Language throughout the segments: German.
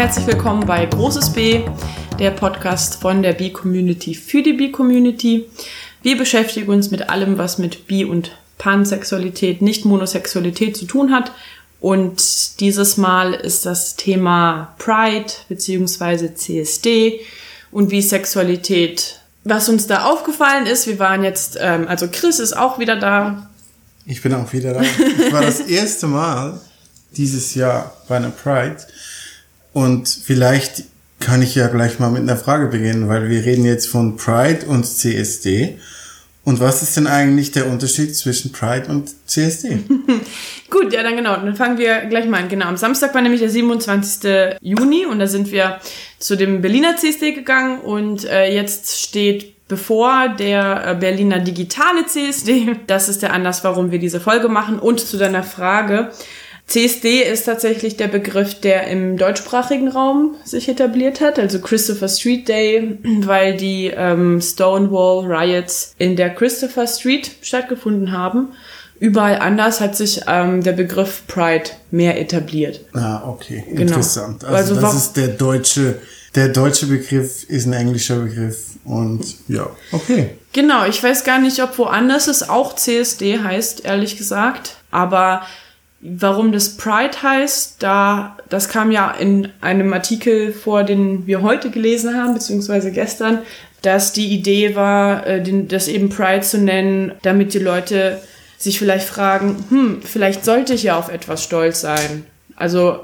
Herzlich willkommen bei Großes B, der Podcast von der B-Community für die B-Community. Wir beschäftigen uns mit allem, was mit Bi- und Pansexualität, nicht Monosexualität zu tun hat. Und dieses Mal ist das Thema Pride bzw. CSD und wie Sexualität. Was uns da aufgefallen ist, wir waren jetzt, ähm, also Chris ist auch wieder da. Ich bin auch wieder da. Ich war das erste Mal dieses Jahr bei einer Pride und vielleicht kann ich ja gleich mal mit einer Frage beginnen, weil wir reden jetzt von Pride und CSD. Und was ist denn eigentlich der Unterschied zwischen Pride und CSD? Gut, ja, dann genau. Dann fangen wir gleich mal an. Genau, am Samstag war nämlich der 27. Juni und da sind wir zu dem Berliner CSD gegangen und äh, jetzt steht bevor der äh, Berliner digitale CSD. Das ist der Anlass, warum wir diese Folge machen. Und zu deiner Frage, CSD ist tatsächlich der Begriff, der im deutschsprachigen Raum sich etabliert hat, also Christopher Street Day, weil die ähm, Stonewall Riots in der Christopher Street stattgefunden haben. Überall anders hat sich ähm, der Begriff Pride mehr etabliert. Ah, okay. Genau. Interessant. Also, also das ist der deutsche, der deutsche Begriff ist ein englischer Begriff und ja, okay. Genau, ich weiß gar nicht, ob woanders es auch CSD heißt, ehrlich gesagt. Aber Warum das Pride heißt, da, das kam ja in einem Artikel vor, den wir heute gelesen haben, beziehungsweise gestern, dass die Idee war, äh, das eben Pride zu nennen, damit die Leute sich vielleicht fragen, hm, vielleicht sollte ich ja auf etwas stolz sein. Also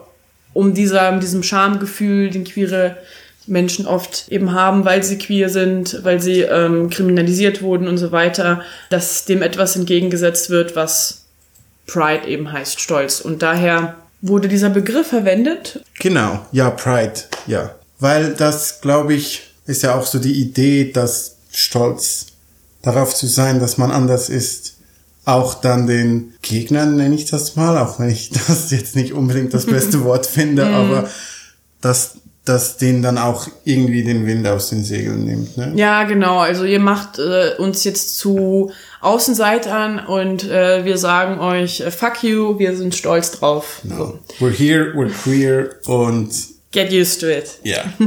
um dieser, diesem Schamgefühl, den queere Menschen oft eben haben, weil sie queer sind, weil sie ähm, kriminalisiert wurden und so weiter, dass dem etwas entgegengesetzt wird, was Pride eben heißt Stolz. Und daher wurde dieser Begriff verwendet. Genau, ja, Pride, ja. Weil das, glaube ich, ist ja auch so die Idee, dass Stolz darauf zu sein, dass man anders ist, auch dann den Gegnern, nenne ich das mal, auch wenn ich das jetzt nicht unbedingt das beste Wort finde, mhm. aber dass das denen dann auch irgendwie den Wind aus den Segeln nimmt. Ne? Ja, genau. Also ihr macht äh, uns jetzt zu Außenseitern und äh, wir sagen euch, äh, fuck you, wir sind stolz drauf. No. So. We're here, we're queer und get used to it. Ja.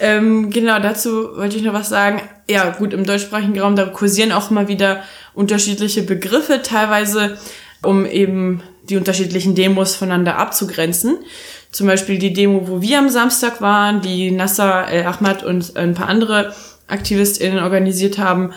ähm, genau, dazu wollte ich noch was sagen. Ja, gut, im deutschsprachigen Raum, da kursieren auch mal wieder unterschiedliche Begriffe, teilweise um eben die unterschiedlichen Demos voneinander abzugrenzen. Zum Beispiel die Demo, wo wir am Samstag waren, die Nasser El Ahmad und ein paar andere AktivistInnen organisiert haben,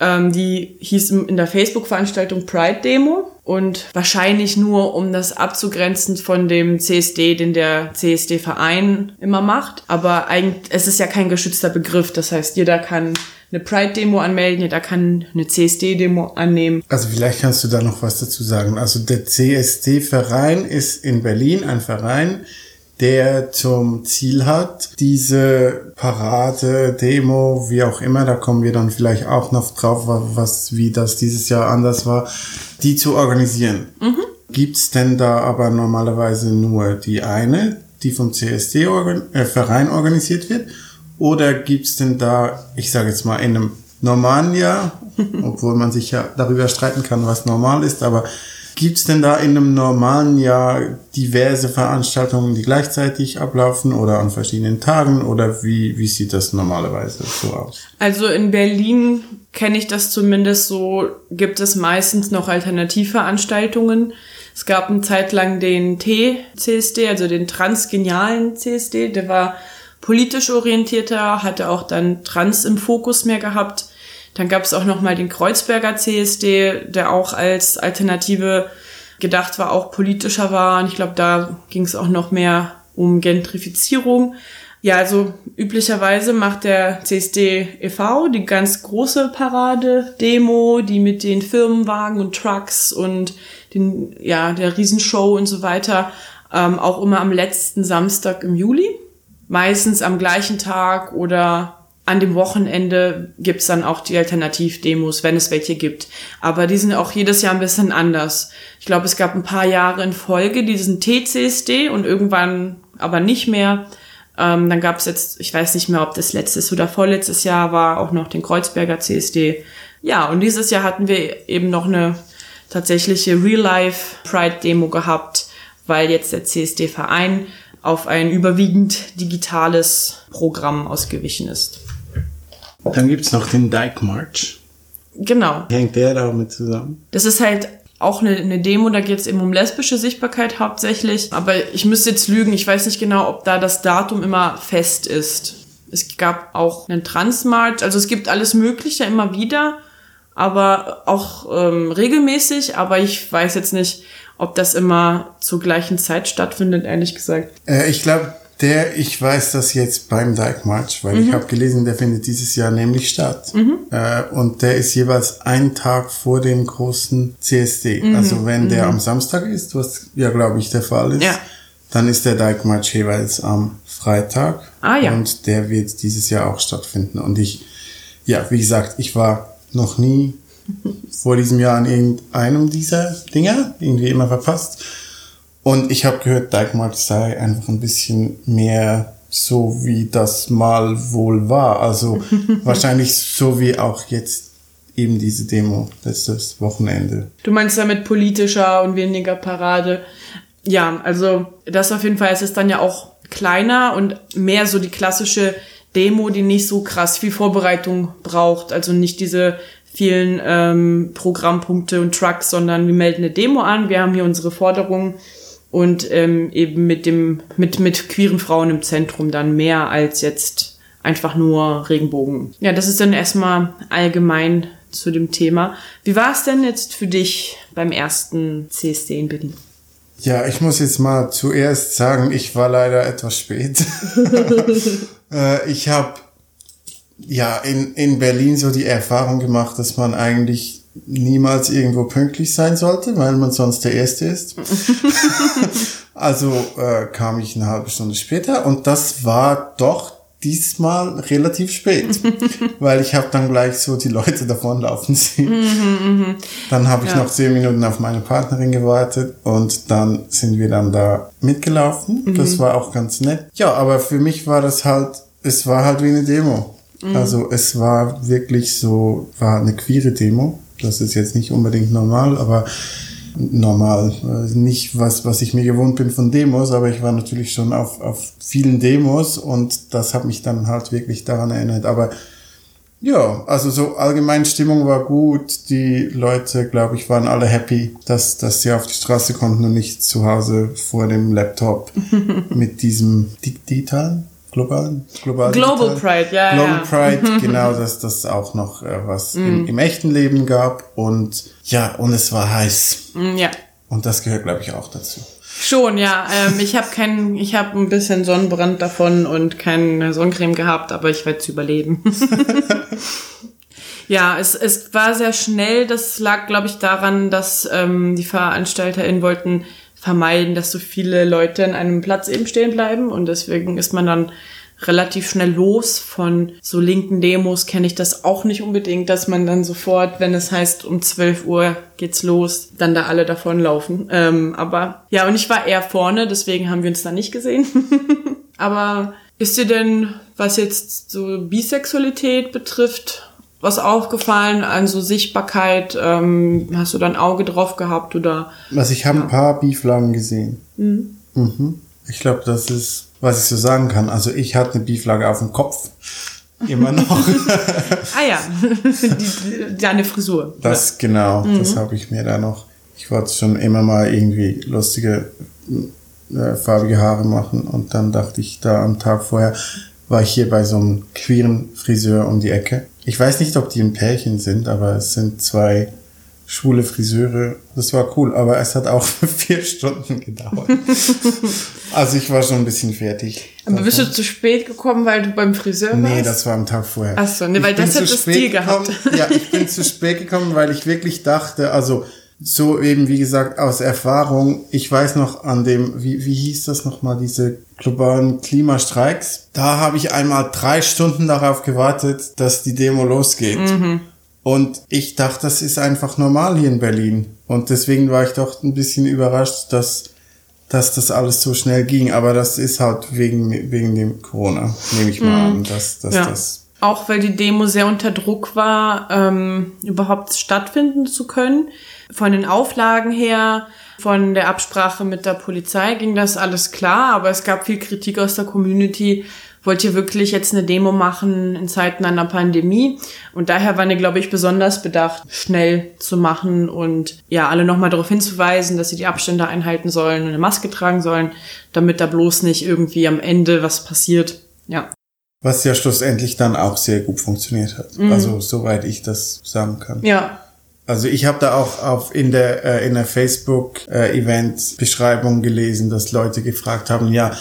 ähm, die hieß in der Facebook-Veranstaltung Pride Demo und wahrscheinlich nur, um das abzugrenzen von dem CSD, den der CSD-Verein immer macht. Aber eigentlich, es ist ja kein geschützter Begriff. Das heißt, jeder kann eine Pride-Demo anmelden, jeder kann eine CSD-Demo annehmen. Also vielleicht kannst du da noch was dazu sagen. Also der CSD-Verein ist in Berlin ein Verein, der zum Ziel hat, diese Parade, Demo, wie auch immer, da kommen wir dann vielleicht auch noch drauf, was, wie das dieses Jahr anders war, die zu organisieren. Mhm. Gibt's denn da aber normalerweise nur die eine, die vom CSD-Verein äh, organisiert wird? Oder gibt's denn da, ich sage jetzt mal, in einem normalen Jahr, obwohl man sich ja darüber streiten kann, was normal ist, aber gibt's denn da in einem normalen Jahr diverse Veranstaltungen, die gleichzeitig ablaufen oder an verschiedenen Tagen oder wie, wie sieht das normalerweise so aus? Also in Berlin kenne ich das zumindest so, gibt es meistens noch Alternativveranstaltungen. Es gab eine Zeit lang den T-CSD, also den transgenialen CSD, der war politisch orientierter, hatte auch dann Trans im Fokus mehr gehabt. Dann gab es auch noch mal den Kreuzberger CSD, der auch als Alternative gedacht war, auch politischer war. Und ich glaube, da ging es auch noch mehr um Gentrifizierung. Ja, also üblicherweise macht der CSD e.V. die ganz große Parade-Demo, die mit den Firmenwagen und Trucks und den, ja, der Riesenshow und so weiter, ähm, auch immer am letzten Samstag im Juli meistens am gleichen Tag oder an dem Wochenende gibt's dann auch die Alternativdemos, wenn es welche gibt. Aber die sind auch jedes Jahr ein bisschen anders. Ich glaube, es gab ein paar Jahre in Folge diesen TCSD und irgendwann aber nicht mehr. Ähm, dann gab's jetzt, ich weiß nicht mehr, ob das letztes oder vorletztes Jahr war, auch noch den Kreuzberger CSD. Ja, und dieses Jahr hatten wir eben noch eine tatsächliche Real-Life-Pride-Demo gehabt, weil jetzt der CSD-Verein auf ein überwiegend digitales Programm ausgewichen ist. Dann gibt's noch den Dyke March. Genau. Hängt der damit zusammen? Das ist halt auch eine, eine Demo, da geht es eben um lesbische Sichtbarkeit hauptsächlich. Aber ich müsste jetzt lügen, ich weiß nicht genau, ob da das Datum immer fest ist. Es gab auch einen Transmarch, also es gibt alles Mögliche immer wieder, aber auch ähm, regelmäßig, aber ich weiß jetzt nicht, ob das immer zur gleichen Zeit stattfindet, ehrlich gesagt. Äh, ich glaube, der, ich weiß das jetzt beim Dyke March, weil mhm. ich habe gelesen, der findet dieses Jahr nämlich statt. Mhm. Äh, und der ist jeweils einen Tag vor dem großen CSD. Mhm. Also wenn der mhm. am Samstag ist, was ja, glaube ich, der Fall ist, ja. dann ist der Dyke March jeweils am Freitag. Ah, ja. Und der wird dieses Jahr auch stattfinden. Und ich, ja, wie gesagt, ich war noch nie vor diesem Jahr an irgendeinem dieser Dinger, irgendwie immer verpasst. Und ich habe gehört, Dagmar sei einfach ein bisschen mehr so, wie das mal wohl war. Also wahrscheinlich so wie auch jetzt eben diese Demo letztes Wochenende. Du meinst damit politischer und weniger Parade? Ja, also das auf jeden Fall ist es dann ja auch kleiner und mehr so die klassische Demo, die nicht so krass viel Vorbereitung braucht. Also nicht diese vielen ähm, Programmpunkte und Trucks, sondern wir melden eine Demo an, wir haben hier unsere Forderungen und ähm, eben mit dem mit mit queeren Frauen im Zentrum dann mehr als jetzt einfach nur Regenbogen. Ja, das ist dann erstmal allgemein zu dem Thema. Wie war es denn jetzt für dich beim ersten CSD in Berlin? Ja, ich muss jetzt mal zuerst sagen, ich war leider etwas spät. äh, ich habe ja in, in Berlin so die Erfahrung gemacht, dass man eigentlich niemals irgendwo pünktlich sein sollte, weil man sonst der Erste ist. also äh, kam ich eine halbe Stunde später und das war doch diesmal relativ spät, weil ich habe dann gleich so die Leute davonlaufen sehen. Mhm, mhm. dann habe ich ja. noch zehn Minuten auf meine Partnerin gewartet und dann sind wir dann da mitgelaufen. Mhm. Das war auch ganz nett. Ja, aber für mich war das halt, es war halt wie eine Demo. Mhm. Also es war wirklich so, war eine queere Demo. Das ist jetzt nicht unbedingt normal, aber normal. Nicht was, was ich mir gewohnt bin von Demos, aber ich war natürlich schon auf, auf vielen Demos und das hat mich dann halt wirklich daran erinnert. Aber ja, also so allgemein Stimmung war gut. Die Leute, glaube ich, waren alle happy, dass, dass sie auf die Straße konnten und nicht zu Hause vor dem Laptop mit diesem digitalen global, global Global Pride, ja. Global ja. Pride, genau, dass das auch noch äh, was mm. im, im, echten Leben gab und ja, und es war heiß. Mm, ja. Und das gehört, glaube ich, auch dazu. Schon, ja. Ähm, ich habe keinen, ich habe ein bisschen Sonnenbrand davon und keine Sonnencreme gehabt, aber ich werde es überleben. ja, es, es war sehr schnell. Das lag, glaube ich, daran, dass ähm, die VeranstalterInnen wollten vermeiden, dass so viele Leute an einem Platz eben stehen bleiben und deswegen ist man dann relativ schnell los. Von so linken Demos kenne ich das auch nicht unbedingt, dass man dann sofort, wenn es heißt, um 12 Uhr geht's los, dann da alle davonlaufen. Ähm, aber ja, und ich war eher vorne, deswegen haben wir uns da nicht gesehen. aber ist dir denn, was jetzt so Bisexualität betrifft, was aufgefallen an so Sichtbarkeit? Ähm, hast du da ein Auge drauf gehabt oder? Also ich habe ja. ein paar Beeflagen gesehen. Mhm. Mhm. Ich glaube, das ist, was ich so sagen kann. Also ich hatte eine Beeflage auf dem Kopf. Immer noch. ah ja, deine Frisur. Das genau, mhm. das habe ich mir da noch. Ich wollte schon immer mal irgendwie lustige äh, farbige Haare machen und dann dachte ich da am Tag vorher war ich hier bei so einem queeren Friseur um die Ecke ich weiß nicht, ob die ein Pärchen sind, aber es sind zwei schwule Friseure. Das war cool, aber es hat auch vier Stunden gedauert. also ich war schon ein bisschen fertig. Aber bist du zu spät gekommen, weil du beim Friseur warst? Nee, das war am Tag vorher. Ach so, nee, weil das hat das Stil gehabt. ja, ich bin zu spät gekommen, weil ich wirklich dachte, also so eben, wie gesagt, aus Erfahrung, ich weiß noch an dem, wie, wie hieß das nochmal, diese globalen Klimastreiks, da habe ich einmal drei Stunden darauf gewartet, dass die Demo losgeht. Mhm. Und ich dachte, das ist einfach normal hier in Berlin. Und deswegen war ich doch ein bisschen überrascht, dass, dass das alles so schnell ging. Aber das ist halt wegen, wegen dem Corona, nehme ich mal mhm. an, dass, dass ja. das auch weil die Demo sehr unter Druck war, ähm, überhaupt stattfinden zu können. Von den Auflagen her, von der Absprache mit der Polizei ging das alles klar, aber es gab viel Kritik aus der Community. Wollt ihr wirklich jetzt eine Demo machen in Zeiten einer Pandemie? Und daher waren die, glaube ich, besonders bedacht, schnell zu machen und ja, alle nochmal darauf hinzuweisen, dass sie die Abstände einhalten sollen und eine Maske tragen sollen, damit da bloß nicht irgendwie am Ende was passiert. Ja. Was ja schlussendlich dann auch sehr gut funktioniert hat. Mhm. Also soweit ich das sagen kann. Ja. Also ich habe da auch auf in der äh, in der Facebook äh, Event Beschreibung gelesen, dass Leute gefragt haben, ja,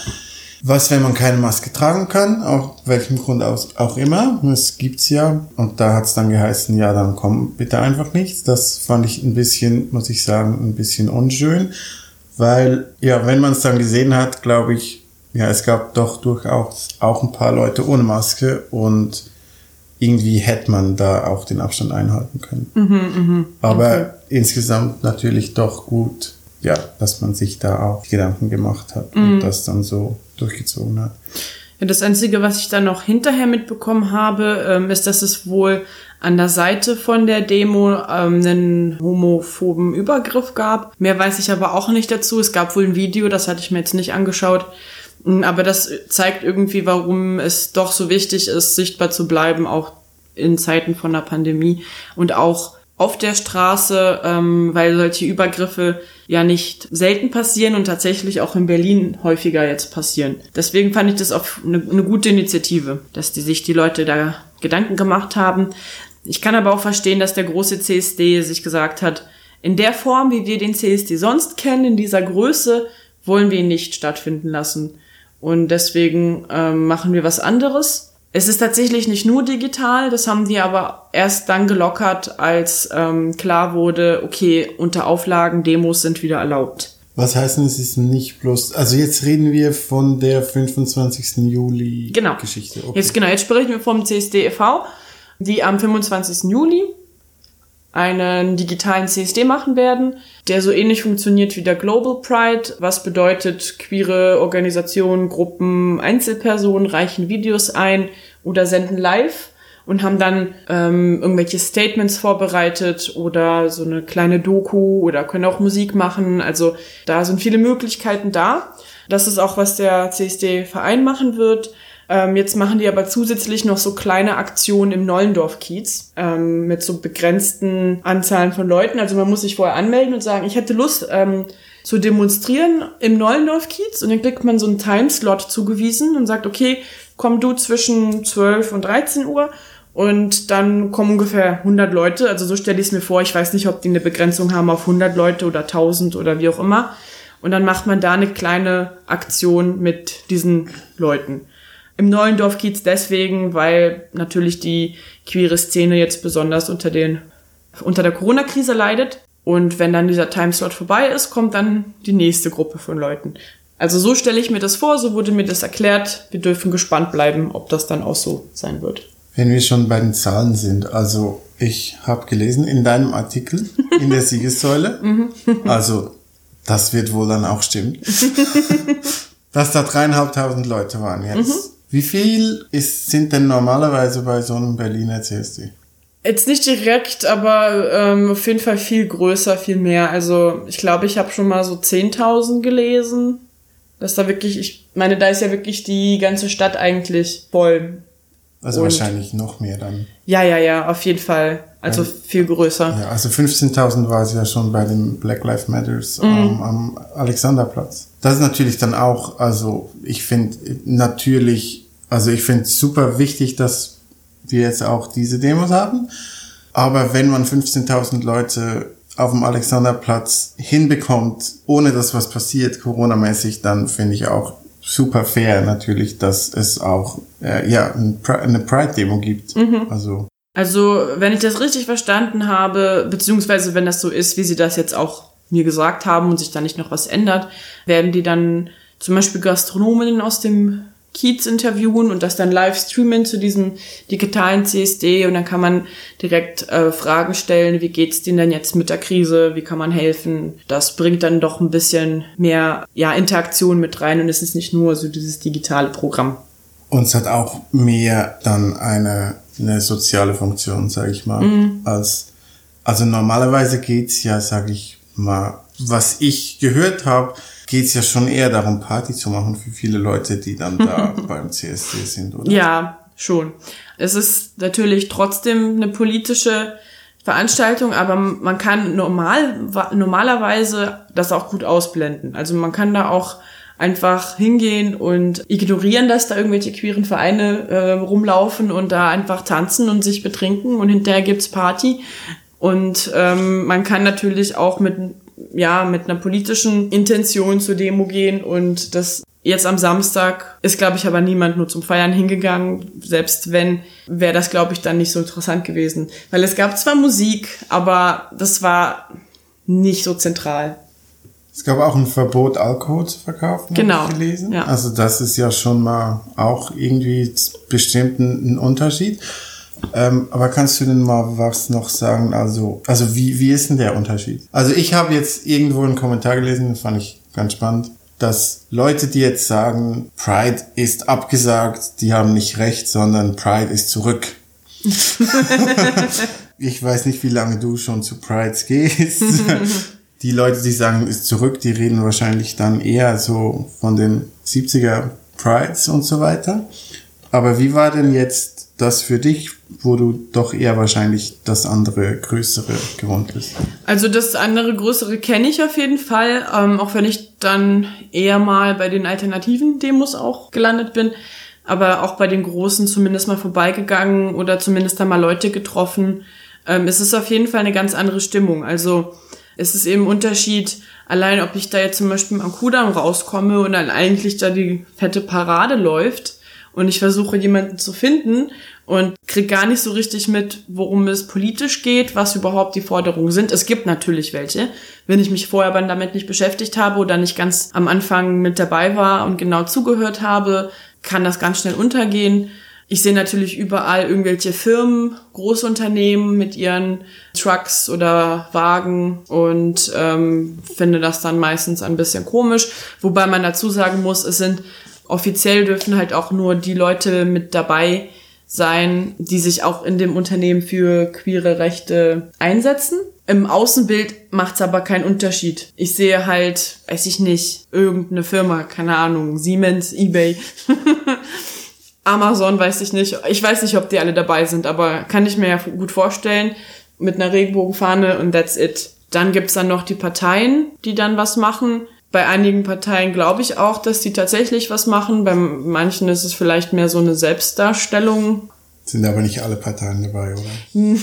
was, wenn man keine Maske tragen kann, auch welchem Grund auch immer, das gibt's ja. Und da hat's dann geheißen, ja, dann komm bitte einfach nicht. Das fand ich ein bisschen, muss ich sagen, ein bisschen unschön, weil ja, wenn man es dann gesehen hat, glaube ich, ja, es gab doch durchaus auch ein paar Leute ohne Maske und irgendwie hätte man da auch den Abstand einhalten können. Mhm, mh, Aber okay. insgesamt natürlich doch gut, ja, dass man sich da auch Gedanken gemacht hat mhm. und das dann so durchgezogen hat. Ja, das Einzige, was ich dann noch hinterher mitbekommen habe, ähm, ist, dass es wohl an der Seite von der Demo ähm, einen homophoben Übergriff gab. Mehr weiß ich aber auch nicht dazu. Es gab wohl ein Video, das hatte ich mir jetzt nicht angeschaut, aber das zeigt irgendwie, warum es doch so wichtig ist, sichtbar zu bleiben, auch in Zeiten von der Pandemie und auch auf der Straße, ähm, weil solche Übergriffe ja nicht selten passieren und tatsächlich auch in Berlin häufiger jetzt passieren. Deswegen fand ich das auch eine, eine gute Initiative, dass die sich die Leute da Gedanken gemacht haben. Ich kann aber auch verstehen, dass der große CSD sich gesagt hat, in der Form, wie wir den CSD sonst kennen, in dieser Größe, wollen wir ihn nicht stattfinden lassen. Und deswegen ähm, machen wir was anderes. Es ist tatsächlich nicht nur digital, das haben die aber erst dann gelockert, als ähm, klar wurde, okay, unter Auflagen, Demos sind wieder erlaubt. Was heißt denn, es ist nicht bloß, also jetzt reden wir von der 25. Juli genau. Geschichte. Okay. Jetzt genau, jetzt sprechen wir vom CSD e.V., die am 25. Juli einen digitalen CSD machen werden, der so ähnlich funktioniert wie der Global Pride, was bedeutet, queere Organisationen, Gruppen, Einzelpersonen reichen Videos ein oder senden live und haben dann ähm, irgendwelche Statements vorbereitet oder so eine kleine Doku oder können auch Musik machen. Also da sind viele Möglichkeiten da. Das ist auch, was der CSD-Verein machen wird. Ähm, jetzt machen die aber zusätzlich noch so kleine Aktionen im Nollendorf-Kiez ähm, mit so begrenzten Anzahlen von Leuten. Also man muss sich vorher anmelden und sagen, ich hätte Lust ähm, zu demonstrieren im Nollendorf-Kiez und dann kriegt man so einen Timeslot zugewiesen und sagt, okay, komm du zwischen 12 und 13 Uhr und dann kommen ungefähr 100 Leute. Also so stelle ich es mir vor. Ich weiß nicht, ob die eine Begrenzung haben auf 100 Leute oder 1000 oder wie auch immer. Und dann macht man da eine kleine Aktion mit diesen Leuten. Im Neulendorf Kiez deswegen, weil natürlich die queere Szene jetzt besonders unter den, unter der Corona-Krise leidet. Und wenn dann dieser Timeslot vorbei ist, kommt dann die nächste Gruppe von Leuten. Also so stelle ich mir das vor, so wurde mir das erklärt. Wir dürfen gespannt bleiben, ob das dann auch so sein wird. Wenn wir schon bei den Zahlen sind, also ich habe gelesen in deinem Artikel in der Siegessäule, mhm. also das wird wohl dann auch stimmen, dass da dreieinhalbtausend Leute waren jetzt. Wie viel ist, sind denn normalerweise bei so einem Berliner CSD? Jetzt nicht direkt, aber ähm, auf jeden Fall viel größer, viel mehr. Also ich glaube, ich habe schon mal so 10.000 gelesen. Dass da wirklich, ich meine, da ist ja wirklich die ganze Stadt eigentlich voll. Also Und wahrscheinlich noch mehr dann. Ja, ja, ja, auf jeden Fall. Also viel größer. Ja, also 15.000 war es ja schon bei dem Black Lives Matters mhm. am, am Alexanderplatz. Das ist natürlich dann auch, also ich finde natürlich, also ich finde super wichtig, dass wir jetzt auch diese Demos haben. Aber wenn man 15.000 Leute auf dem Alexanderplatz hinbekommt, ohne dass was passiert, Corona-mäßig, dann finde ich auch super fair natürlich, dass es auch äh, ja eine Pride-Demo gibt. Mhm. Also Also, wenn ich das richtig verstanden habe, beziehungsweise wenn das so ist, wie sie das jetzt auch mir gesagt haben und sich da nicht noch was ändert, werden die dann zum Beispiel Gastronomen aus dem Kiez interviewen und das dann live streamen zu diesem digitalen CSD und dann kann man direkt äh, Fragen stellen, wie geht's denen denn jetzt mit der Krise, wie kann man helfen? Das bringt dann doch ein bisschen mehr ja, Interaktion mit rein und es ist nicht nur so dieses digitale Programm. Und es hat auch mehr dann eine, eine soziale Funktion, sage ich mal, mhm. als also normalerweise geht's ja, sage ich mal, was ich gehört habe, geht es ja schon eher darum, Party zu machen für viele Leute, die dann da beim CSD sind, oder? Ja, schon. Es ist natürlich trotzdem eine politische Veranstaltung, aber man kann normal, normalerweise das auch gut ausblenden. Also man kann da auch einfach hingehen und ignorieren, dass da irgendwelche queeren Vereine äh, rumlaufen und da einfach tanzen und sich betrinken und hinterher gibt's Party. Und ähm, man kann natürlich auch mit ja, mit einer politischen Intention zur Demo gehen und das Jetzt am Samstag ist, glaube ich, aber niemand nur zum Feiern hingegangen. Selbst wenn, wäre das, glaube ich, dann nicht so interessant gewesen. Weil es gab zwar Musik, aber das war nicht so zentral. Es gab auch ein Verbot, Alkohol zu verkaufen, genau, gelesen. Ja. Also das ist ja schon mal auch irgendwie bestimmt ein Unterschied. Ähm, aber kannst du denn mal was noch sagen? Also, also wie, wie ist denn der Unterschied? Also ich habe jetzt irgendwo einen Kommentar gelesen, fand ich ganz spannend, dass Leute, die jetzt sagen, Pride ist abgesagt, die haben nicht recht, sondern Pride ist zurück. ich weiß nicht, wie lange du schon zu Prides gehst. die Leute, die sagen, ist zurück, die reden wahrscheinlich dann eher so von den 70er Prides und so weiter. Aber wie war denn jetzt das für dich? wo du doch eher wahrscheinlich das andere größere gewohnt bist. Also das andere größere kenne ich auf jeden Fall, ähm, auch wenn ich dann eher mal bei den alternativen Demos auch gelandet bin, aber auch bei den großen zumindest mal vorbeigegangen oder zumindest da mal Leute getroffen. Ähm, es ist auf jeden Fall eine ganz andere Stimmung. Also es ist eben Unterschied, allein ob ich da jetzt zum Beispiel am Kudamm rauskomme und dann eigentlich da die fette Parade läuft und ich versuche jemanden zu finden und krieg gar nicht so richtig mit, worum es politisch geht, was überhaupt die Forderungen sind. Es gibt natürlich welche. Wenn ich mich vorher damit nicht beschäftigt habe oder nicht ganz am Anfang mit dabei war und genau zugehört habe, kann das ganz schnell untergehen. Ich sehe natürlich überall irgendwelche Firmen, Großunternehmen mit ihren Trucks oder Wagen und ähm, finde das dann meistens ein bisschen komisch. Wobei man dazu sagen muss, es sind offiziell dürfen halt auch nur die Leute mit dabei sein, die sich auch in dem Unternehmen für queere Rechte einsetzen. Im Außenbild macht's aber keinen Unterschied. Ich sehe halt, weiß ich nicht, irgendeine Firma, keine Ahnung, Siemens, eBay, Amazon, weiß ich nicht. Ich weiß nicht, ob die alle dabei sind, aber kann ich mir ja gut vorstellen, mit einer Regenbogenfahne und that's it. Dann gibt's dann noch die Parteien, die dann was machen bei einigen Parteien glaube ich auch, dass die tatsächlich was machen. Bei manchen ist es vielleicht mehr so eine Selbstdarstellung. Sind aber nicht alle Parteien dabei, oder?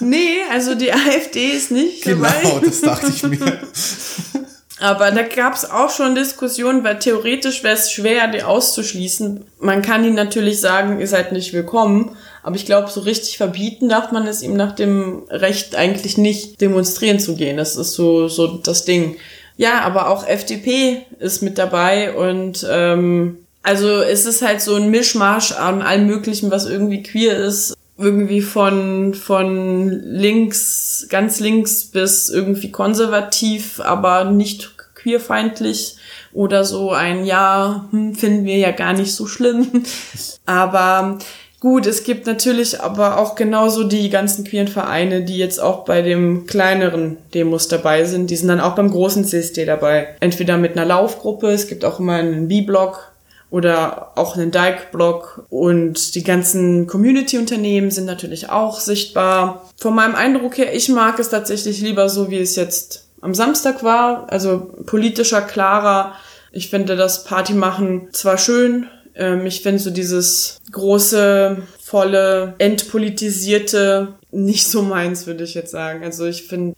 nee, also die AfD ist nicht genau, dabei. Genau, das dachte ich mir. Aber da gab es auch schon Diskussionen, weil theoretisch wäre es schwer, die auszuschließen. Man kann ihnen natürlich sagen, ihr seid nicht willkommen, aber ich glaube, so richtig verbieten darf man es ihm nach dem Recht eigentlich nicht, demonstrieren zu gehen. Das ist so, so das Ding. Ja, aber auch FDP ist mit dabei und ähm, also es ist halt so ein Mischmasch an allem Möglichen, was irgendwie queer ist. Irgendwie von, von links, ganz links bis irgendwie konservativ, aber nicht queerfeindlich oder so ein Ja, hm, finden wir ja gar nicht so schlimm. Aber Gut, es gibt natürlich aber auch genauso die ganzen queeren Vereine, die jetzt auch bei dem kleineren Demos dabei sind. Die sind dann auch beim großen CSD dabei. Entweder mit einer Laufgruppe, es gibt auch immer einen B-Block oder auch einen Dike-Block und die ganzen Community-Unternehmen sind natürlich auch sichtbar. Von meinem Eindruck her, ich mag es tatsächlich lieber so, wie es jetzt am Samstag war, also politischer, klarer. Ich finde das Party machen zwar schön, ähm, ich finde so dieses große, volle, entpolitisierte nicht so meins, würde ich jetzt sagen. Also ich finde,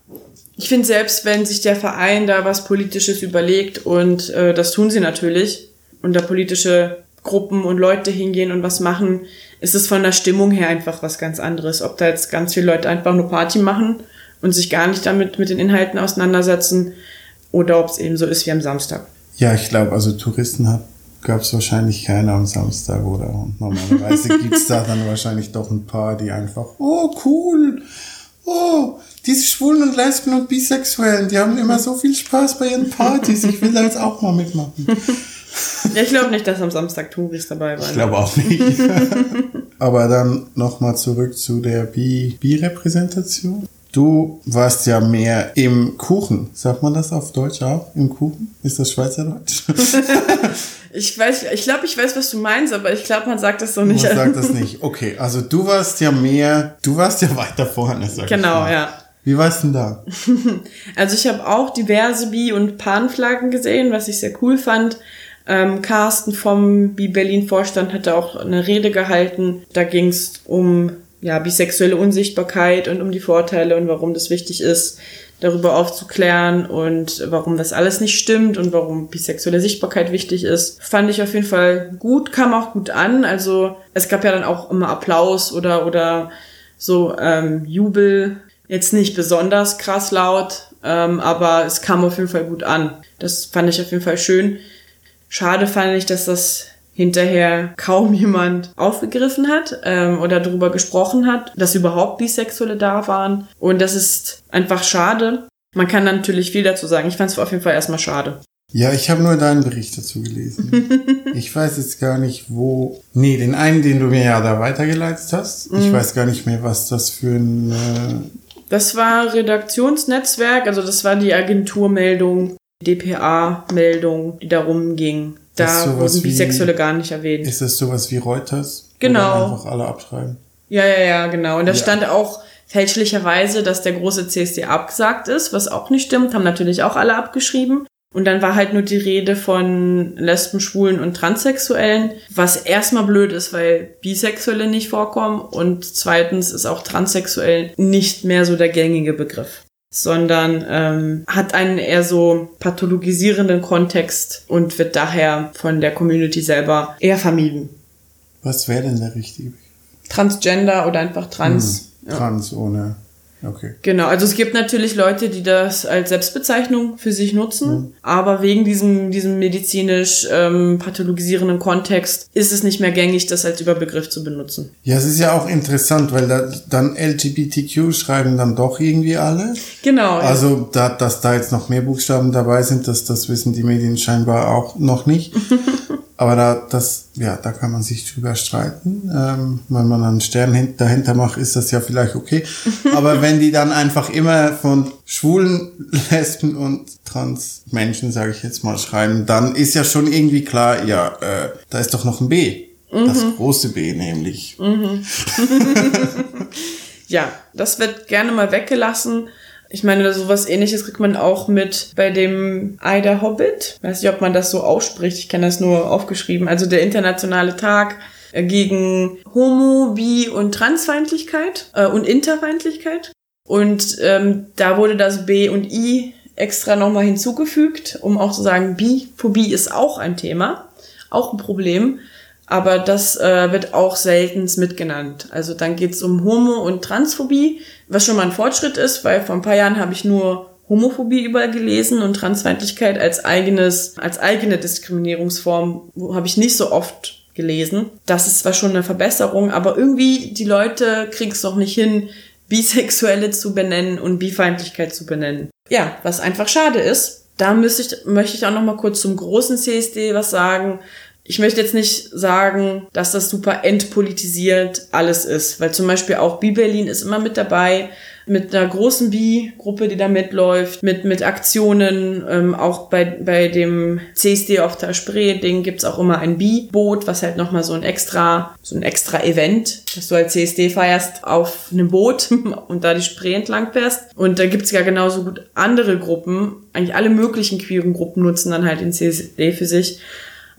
ich finde selbst, wenn sich der Verein da was Politisches überlegt und äh, das tun sie natürlich und da politische Gruppen und Leute hingehen und was machen, ist es von der Stimmung her einfach was ganz anderes. Ob da jetzt ganz viele Leute einfach nur Party machen und sich gar nicht damit mit den Inhalten auseinandersetzen oder ob es eben so ist wie am Samstag. Ja, ich glaube, also Touristen gab es wahrscheinlich keine am Samstag, oder? Und normalerweise gibt es da dann wahrscheinlich doch ein paar, die einfach, oh cool, oh, diese Schwulen und Lesben und Bisexuellen, die haben immer so viel Spaß bei ihren Partys. Ich will da jetzt auch mal mitmachen. Ja, ich glaube nicht, dass am Samstag Touris dabei waren. Ich glaube auch nicht. Aber dann nochmal zurück zu der Bi-Repräsentation. Du warst ja mehr im Kuchen. Sagt man das auf Deutsch auch? Im Kuchen? Ist das Schweizerdeutsch? ich weiß, ich glaube, ich weiß, was du meinst, aber ich glaube, man sagt das so nicht. Man sagt das nicht. Okay, also du warst ja mehr, du warst ja weiter vorne, sag Genau, ja. Wie war's denn da? also ich habe auch diverse Bi- und Panflaggen gesehen, was ich sehr cool fand. Ähm, Carsten vom Bi Berlin Vorstand hatte auch eine Rede gehalten. Da ging es um ja, bisexuelle Unsichtbarkeit und um die Vorteile und warum das wichtig ist, darüber aufzuklären und warum das alles nicht stimmt und warum bisexuelle Sichtbarkeit wichtig ist. Fand ich auf jeden Fall gut, kam auch gut an. Also es gab ja dann auch immer Applaus oder, oder so ähm, Jubel. Jetzt nicht besonders krass laut, ähm, aber es kam auf jeden Fall gut an. Das fand ich auf jeden Fall schön. Schade fand ich, dass das hinterher kaum jemand aufgegriffen hat ähm, oder darüber gesprochen hat, dass überhaupt Bisexuelle da waren. Und das ist einfach schade. Man kann natürlich viel dazu sagen. Ich fand es auf jeden Fall erstmal schade. Ja, ich habe nur deinen Bericht dazu gelesen. ich weiß jetzt gar nicht, wo. Nee, den einen, den du mir ja da weitergeleitet hast. Ich mhm. weiß gar nicht mehr, was das für ein. Äh das war Redaktionsnetzwerk, also das war die Agenturmeldung, DPA-Meldung, die darum ging. Da wurden Bisexuelle wie, gar nicht erwähnt. Ist das sowas wie Reuters? Genau. einfach alle abschreiben. Ja, ja, ja, genau. Und da ja. stand auch fälschlicherweise, dass der große CSD abgesagt ist, was auch nicht stimmt, haben natürlich auch alle abgeschrieben. Und dann war halt nur die Rede von Lesben, Schwulen und Transsexuellen, was erstmal blöd ist, weil Bisexuelle nicht vorkommen und zweitens ist auch Transsexuell nicht mehr so der gängige Begriff sondern ähm, hat einen eher so pathologisierenden Kontext und wird daher von der Community selber eher vermieden. Was wäre denn der richtige? Transgender oder einfach trans. Hm, trans ja. ohne Okay. Genau, also es gibt natürlich Leute, die das als Selbstbezeichnung für sich nutzen, mhm. aber wegen diesem, diesem medizinisch ähm, pathologisierenden Kontext ist es nicht mehr gängig, das als Überbegriff zu benutzen. Ja, es ist ja auch interessant, weil da, dann LGBTQ schreiben dann doch irgendwie alle. Genau. Also, da, dass da jetzt noch mehr Buchstaben dabei sind, das, das wissen die Medien scheinbar auch noch nicht. Aber da, das, ja, da kann man sich drüber streiten. Ähm, wenn man einen Stern dahinter macht, ist das ja vielleicht okay. Aber wenn die dann einfach immer von schwulen Lesben und Transmenschen, sage ich jetzt mal, schreiben, dann ist ja schon irgendwie klar, ja, äh, da ist doch noch ein B. Mhm. Das große B nämlich. Mhm. ja, das wird gerne mal weggelassen. Ich meine, sowas ähnliches kriegt man auch mit bei dem Ei Hobbit. Weiß nicht, ob man das so ausspricht. Ich kenne das nur aufgeschrieben. Also der internationale Tag äh, gegen Homo, Bi und Transfeindlichkeit äh, und Interfeindlichkeit. Und ähm, da wurde das B und I extra nochmal hinzugefügt, um auch zu sagen, Biphobie ist auch ein Thema, auch ein Problem aber das äh, wird auch selten mitgenannt. Also dann geht's um Homo- und Transphobie, was schon mal ein Fortschritt ist, weil vor ein paar Jahren habe ich nur Homophobie überall gelesen und Transfeindlichkeit als eigenes, als eigene Diskriminierungsform habe ich nicht so oft gelesen. Das ist zwar schon eine Verbesserung, aber irgendwie die Leute kriegen es noch nicht hin, Bisexuelle zu benennen und Bifeindlichkeit zu benennen. Ja, was einfach schade ist. Da müsste ich, möchte ich auch noch mal kurz zum großen CSD was sagen ich möchte jetzt nicht sagen, dass das super entpolitisiert alles ist, weil zum Beispiel auch Bi-Berlin ist immer mit dabei, mit einer großen Bi-Gruppe, die da mitläuft, mit, mit Aktionen, ähm, auch bei, bei dem CSD auf der Spree-Ding gibt's auch immer ein Bi-Boot, was halt nochmal so ein extra, so ein extra Event, dass du als CSD feierst auf einem Boot und da die Spree entlang fährst. Und da gibt's ja genauso gut andere Gruppen, eigentlich alle möglichen queeren Gruppen nutzen dann halt den CSD für sich.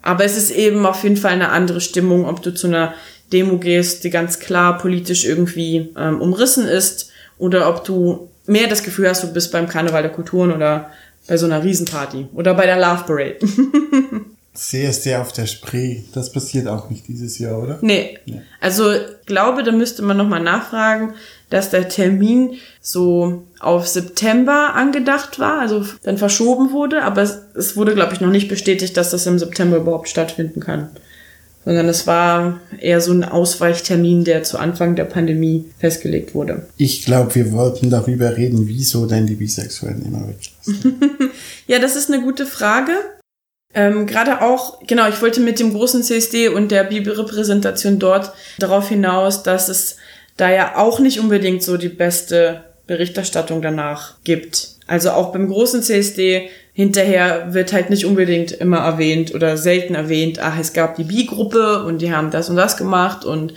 Aber es ist eben auf jeden Fall eine andere Stimmung, ob du zu einer Demo gehst, die ganz klar politisch irgendwie ähm, umrissen ist, oder ob du mehr das Gefühl hast, du bist beim Karneval der Kulturen oder bei so einer Riesenparty oder bei der Love Parade. CSD auf der Spree, das passiert auch nicht dieses Jahr, oder? Nee. nee. Also glaube, da müsste man nochmal nachfragen, dass der Termin so auf September angedacht war, also dann verschoben wurde, aber es, es wurde, glaube ich, noch nicht bestätigt, dass das im September überhaupt stattfinden kann. Sondern es war eher so ein Ausweichtermin, der zu Anfang der Pandemie festgelegt wurde. Ich glaube, wir wollten darüber reden, wieso denn die Bisexuellen immer weglassen. ja, das ist eine gute Frage. Ähm, Gerade auch, genau, ich wollte mit dem großen CSD und der Bibelrepräsentation dort darauf hinaus, dass es da ja auch nicht unbedingt so die beste Berichterstattung danach gibt. Also auch beim großen CSD hinterher wird halt nicht unbedingt immer erwähnt oder selten erwähnt, ach, es gab die Bi-Gruppe und die haben das und das gemacht und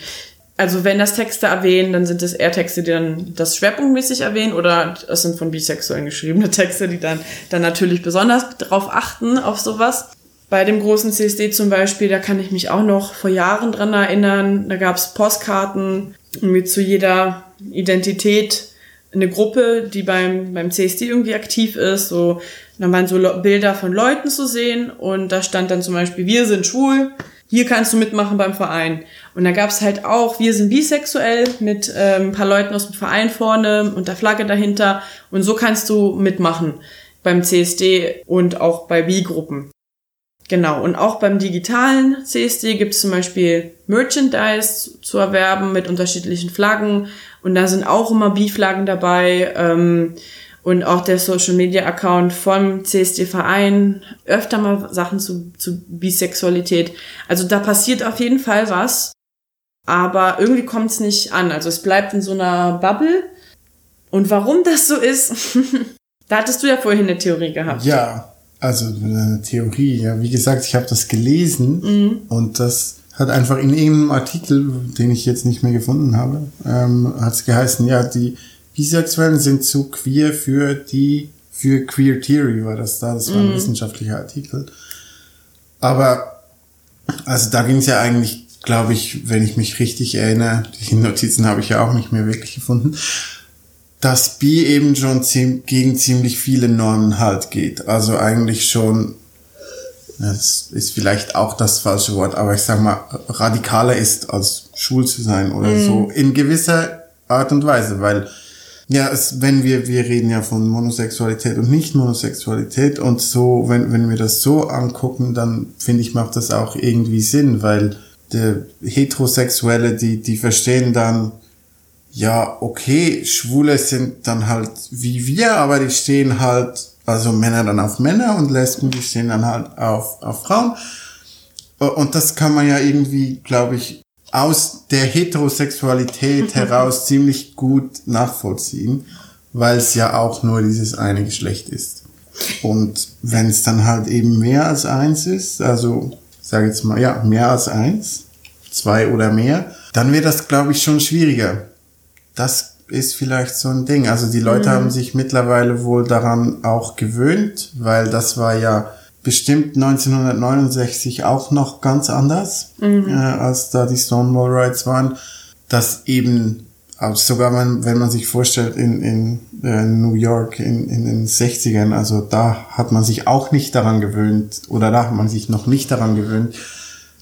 also wenn das Texte erwähnen, dann sind es eher Texte, die dann das schwerpunktmäßig erwähnen oder es sind von Bisexuellen geschriebene Texte, die dann, dann natürlich besonders darauf achten, auf sowas. Bei dem großen CSD zum Beispiel, da kann ich mich auch noch vor Jahren dran erinnern, da gab es Postkarten mit zu jeder Identität eine Gruppe, die beim, beim CSD irgendwie aktiv ist. So, dann waren so Bilder von Leuten zu sehen und da stand dann zum Beispiel, wir sind schwul, hier kannst du mitmachen beim Verein. Und da gab es halt auch, wir sind bisexuell mit ähm, ein paar Leuten aus dem Verein vorne und der Flagge dahinter. Und so kannst du mitmachen beim CSD und auch bei Bi-Gruppen. Genau, und auch beim digitalen CSD gibt es zum Beispiel Merchandise zu erwerben mit unterschiedlichen Flaggen. Und da sind auch immer Bi-Flaggen dabei. Ähm, und auch der Social Media Account vom CSD Verein öfter mal Sachen zu, zu Bisexualität. Also da passiert auf jeden Fall was, aber irgendwie kommt es nicht an. Also es bleibt in so einer Bubble. Und warum das so ist, da hattest du ja vorhin eine Theorie gehabt. Ja, also eine Theorie. Ja, wie gesagt, ich habe das gelesen mhm. und das hat einfach in irgendeinem Artikel, den ich jetzt nicht mehr gefunden habe, ähm, hat es geheißen, ja, die Bisexuellen sind zu queer für die, für Queer Theory war das da, das war ein mm. wissenschaftlicher Artikel. Aber, also da ging es ja eigentlich, glaube ich, wenn ich mich richtig erinnere, die Notizen habe ich ja auch nicht mehr wirklich gefunden, dass Bi eben schon gegen ziemlich viele Normen halt geht. Also eigentlich schon, das ist vielleicht auch das falsche Wort, aber ich sag mal, radikaler ist als schwul zu sein oder mm. so, in gewisser Art und Weise, weil ja, es, wenn wir, wir reden ja von Monosexualität und Nicht-Monosexualität und so, wenn, wenn wir das so angucken, dann finde ich, macht das auch irgendwie Sinn, weil der Heterosexuelle, die, die verstehen dann, ja, okay, Schwule sind dann halt wie wir, aber die stehen halt, also Männer dann auf Männer und Lesben, die stehen dann halt auf, auf Frauen. Und das kann man ja irgendwie, glaube ich, aus der Heterosexualität heraus ziemlich gut nachvollziehen, weil es ja auch nur dieses eine Geschlecht ist. Und wenn es dann halt eben mehr als eins ist, also sage jetzt mal, ja, mehr als eins, zwei oder mehr, dann wird das, glaube ich, schon schwieriger. Das ist vielleicht so ein Ding. Also die Leute mhm. haben sich mittlerweile wohl daran auch gewöhnt, weil das war ja bestimmt 1969 auch noch ganz anders, mhm. äh, als da die Stonewall Rights waren, dass eben sogar wenn, wenn man sich vorstellt in, in äh, New York in, in den 60ern, also da hat man sich auch nicht daran gewöhnt oder da hat man sich noch nicht daran gewöhnt,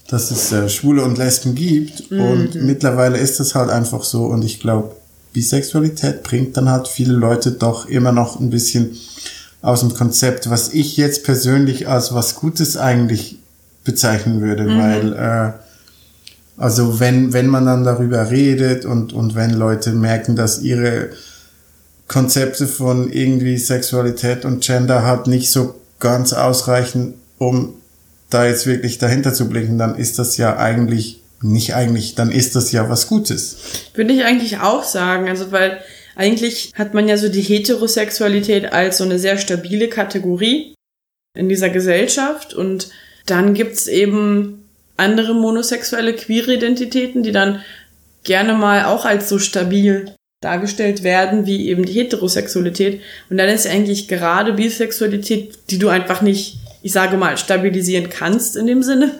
dass es äh, Schwule und Lesben gibt mhm. und mittlerweile ist das halt einfach so und ich glaube, Bisexualität bringt dann halt viele Leute doch immer noch ein bisschen aus dem Konzept, was ich jetzt persönlich als was Gutes eigentlich bezeichnen würde, mhm. weil äh, also wenn wenn man dann darüber redet und und wenn Leute merken, dass ihre Konzepte von irgendwie Sexualität und Gender hat nicht so ganz ausreichen, um da jetzt wirklich dahinter zu blicken, dann ist das ja eigentlich nicht eigentlich, dann ist das ja was Gutes. Würde ich eigentlich auch sagen, also weil eigentlich hat man ja so die Heterosexualität als so eine sehr stabile Kategorie in dieser Gesellschaft und dann gibt's eben andere monosexuelle queere Identitäten, die dann gerne mal auch als so stabil dargestellt werden, wie eben die Heterosexualität. Und dann ist eigentlich gerade Bisexualität, die du einfach nicht, ich sage mal, stabilisieren kannst in dem Sinne,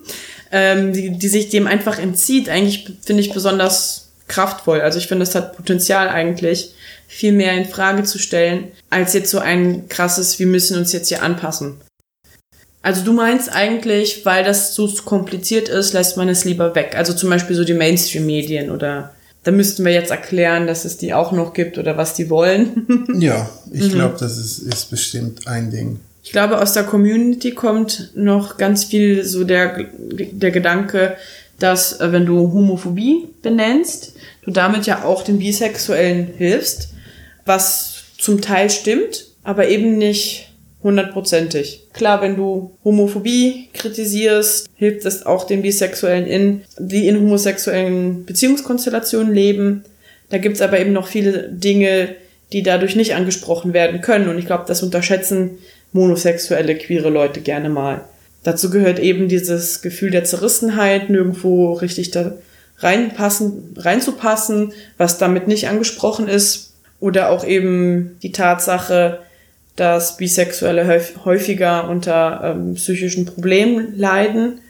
ähm, die, die sich dem einfach entzieht, eigentlich finde ich besonders kraftvoll. Also ich finde, es hat Potenzial eigentlich, viel mehr in Frage zu stellen, als jetzt so ein krasses, wir müssen uns jetzt hier anpassen. Also du meinst eigentlich, weil das so kompliziert ist, lässt man es lieber weg. Also zum Beispiel so die Mainstream-Medien oder da müssten wir jetzt erklären, dass es die auch noch gibt oder was die wollen. ja, ich mhm. glaube, das ist, ist bestimmt ein Ding. Ich glaube, aus der Community kommt noch ganz viel so der, der Gedanke, dass äh, wenn du Homophobie benennst, du damit ja auch den Bisexuellen hilfst, was zum Teil stimmt, aber eben nicht hundertprozentig. Klar, wenn du Homophobie kritisierst, hilft es auch den Bisexuellen in, die in homosexuellen Beziehungskonstellationen leben. Da gibt's aber eben noch viele Dinge, die dadurch nicht angesprochen werden können. Und ich glaube, das unterschätzen monosexuelle, queere Leute gerne mal. Dazu gehört eben dieses Gefühl der Zerrissenheit, nirgendwo richtig da reinpassen, reinzupassen, was damit nicht angesprochen ist. Oder auch eben die Tatsache, dass Bisexuelle häufiger unter ähm, psychischen Problemen leiden.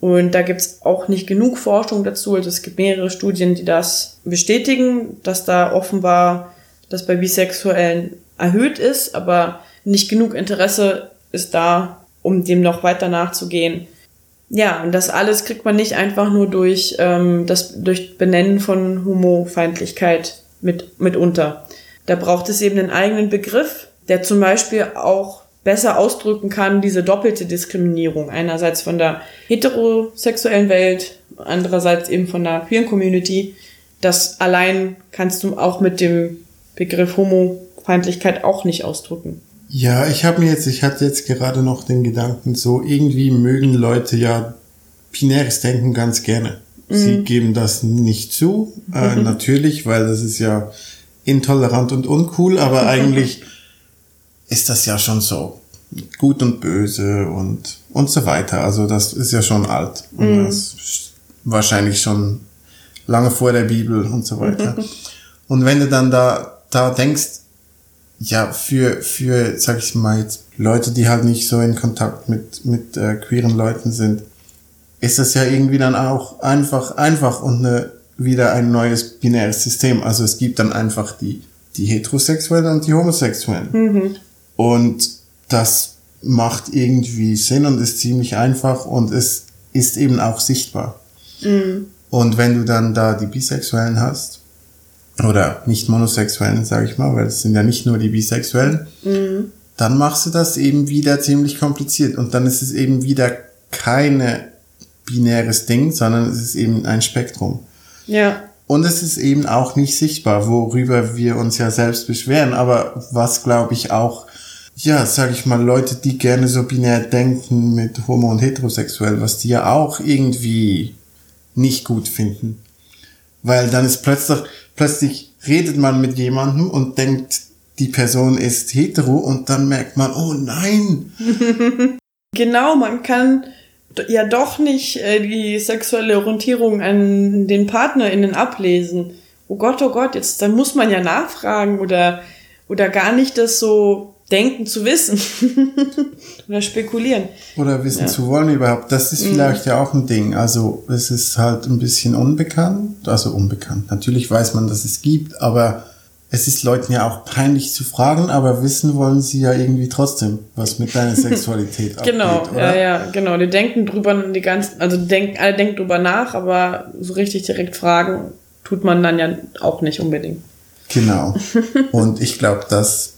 Und da gibt's auch nicht genug Forschung dazu. Also es gibt mehrere Studien, die das bestätigen, dass da offenbar das bei Bisexuellen erhöht ist, aber nicht genug Interesse ist da, um dem noch weiter nachzugehen. Ja, und das alles kriegt man nicht einfach nur durch ähm, das durch Benennen von Homofeindlichkeit mit mitunter. Da braucht es eben einen eigenen Begriff, der zum Beispiel auch besser ausdrücken kann, diese doppelte Diskriminierung. Einerseits von der heterosexuellen Welt, andererseits eben von der queeren Community. Das allein kannst du auch mit dem Begriff Homofeindlichkeit auch nicht ausdrücken. Ja, ich habe mir jetzt, ich hatte jetzt gerade noch den Gedanken, so irgendwie mögen Leute ja binäres Denken ganz gerne. Mhm. Sie geben das nicht zu, äh, mhm. natürlich, weil das ist ja intolerant und uncool, aber eigentlich ist das ja schon so gut und böse und, und so weiter. Also das ist ja schon alt. Und mhm. das wahrscheinlich schon lange vor der Bibel und so weiter. und wenn du dann da, da denkst, ja, für, für, sag ich mal jetzt, Leute, die halt nicht so in Kontakt mit, mit äh, queeren Leuten sind, ist das ja irgendwie dann auch einfach, einfach und eine, wieder ein neues binäres System. Also es gibt dann einfach die, die Heterosexuellen und die Homosexuellen. Mhm. Und das macht irgendwie Sinn und ist ziemlich einfach und es ist eben auch sichtbar. Mhm. Und wenn du dann da die Bisexuellen hast, oder nicht Monosexuellen, sage ich mal, weil es sind ja nicht nur die Bisexuellen, mhm. dann machst du das eben wieder ziemlich kompliziert und dann ist es eben wieder keine binäres Ding, sondern es ist eben ein Spektrum. Ja. Und es ist eben auch nicht sichtbar, worüber wir uns ja selbst beschweren, aber was glaube ich auch ja, sag ich mal, Leute, die gerne so binär denken mit homo- und heterosexuell, was die ja auch irgendwie nicht gut finden. Weil dann ist plötzlich, plötzlich redet man mit jemandem und denkt, die Person ist hetero und dann merkt man, oh nein. genau, man kann ja doch nicht äh, die sexuelle Orientierung an den PartnerInnen ablesen. Oh Gott, oh Gott, jetzt, dann muss man ja nachfragen oder, oder gar nicht das so denken zu wissen oder spekulieren. Oder wissen ja. zu wollen überhaupt. Das ist mhm. vielleicht mhm. ja auch ein Ding. Also es ist halt ein bisschen unbekannt, also unbekannt. Natürlich weiß man, dass es gibt, aber es ist Leuten ja auch peinlich zu fragen, aber wissen wollen sie ja irgendwie trotzdem, was mit deiner Sexualität abgeht. Genau, oder? ja, ja, genau. Die denken drüber, die ganzen, also denken, alle denken drüber nach, aber so richtig direkt fragen tut man dann ja auch nicht unbedingt. Genau. Und ich glaube, dass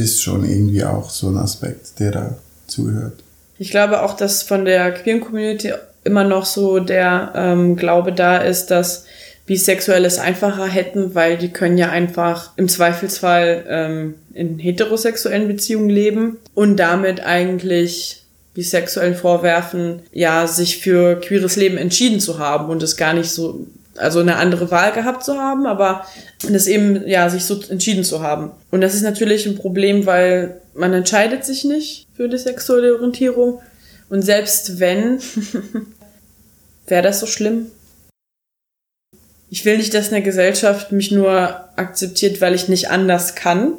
ist schon irgendwie auch so ein Aspekt, der da zuhört. Ich glaube auch, dass von der queeren Community immer noch so der ähm, Glaube da ist, dass Bisexuelle es einfacher hätten, weil die können ja einfach im Zweifelsfall ähm, in heterosexuellen Beziehungen leben und damit eigentlich Bisexuellen vorwerfen, ja, sich für queeres Leben entschieden zu haben und es gar nicht so also eine andere Wahl gehabt zu haben, aber das eben, ja, sich so entschieden zu haben. Und das ist natürlich ein Problem, weil man entscheidet sich nicht für die sexuelle Orientierung. Und selbst wenn, wäre das so schlimm? Ich will nicht, dass eine Gesellschaft mich nur akzeptiert, weil ich nicht anders kann.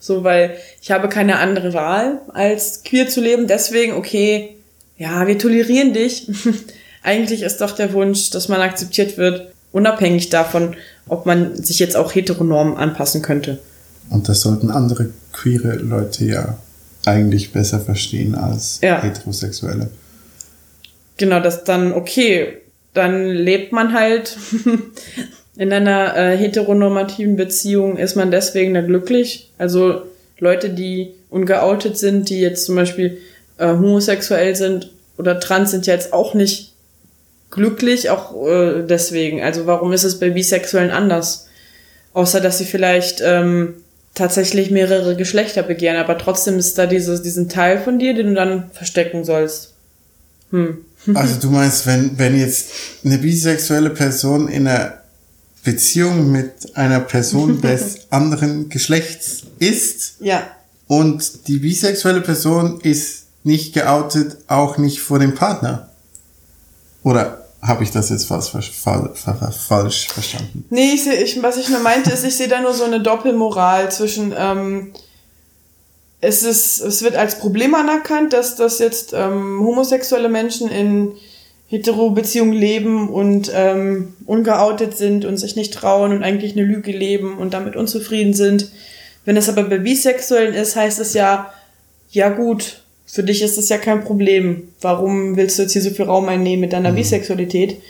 So, weil ich habe keine andere Wahl, als queer zu leben. Deswegen, okay, ja, wir tolerieren dich. Eigentlich ist doch der Wunsch, dass man akzeptiert wird, unabhängig davon, ob man sich jetzt auch Heteronormen anpassen könnte. Und das sollten andere queere Leute ja eigentlich besser verstehen als Ja. Heterosexuelle. Genau, das dann, okay, dann lebt man halt in einer äh, heteronormativen Beziehung, ist man deswegen da glücklich. Also Leute, die ungeoutet sind, die jetzt zum Beispiel äh, homosexuell sind oder trans, sind ja jetzt auch nicht glücklich, auch äh, deswegen. Also warum ist es bei Bisexuellen anders? Außer dass sie vielleicht ähm, tatsächlich mehrere Geschlechter begehren, aber trotzdem ist da dieses, diesen Teil von dir, den du dann verstecken sollst. Hm. Also du meinst, wenn, wenn jetzt eine bisexuelle Person in einer Beziehung mit einer Person des anderen Geschlechts ist Ja, und die bisexuelle Person ist nicht geoutet, auch nicht vor dem Partner? Oder habe ich das jetzt fast fa- fa- fa- fa- falsch verstanden? Nee, ich seh, ich, was ich nur meinte, ist, ich sehe da nur so eine Doppelmoral zwischen, ähm, es ist, es wird als Problem anerkannt, dass, dass jetzt ähm, homosexuelle Menschen in Hetero-Beziehungen leben und ähm, ungeoutet sind und sich nicht trauen und eigentlich eine Lüge leben und damit unzufrieden sind. Wenn es aber bei Bisexuellen ist, heißt es ja, ja gut, für dich ist es ja kein Problem. Warum willst du jetzt hier so viel Raum einnehmen mit deiner Bisexualität?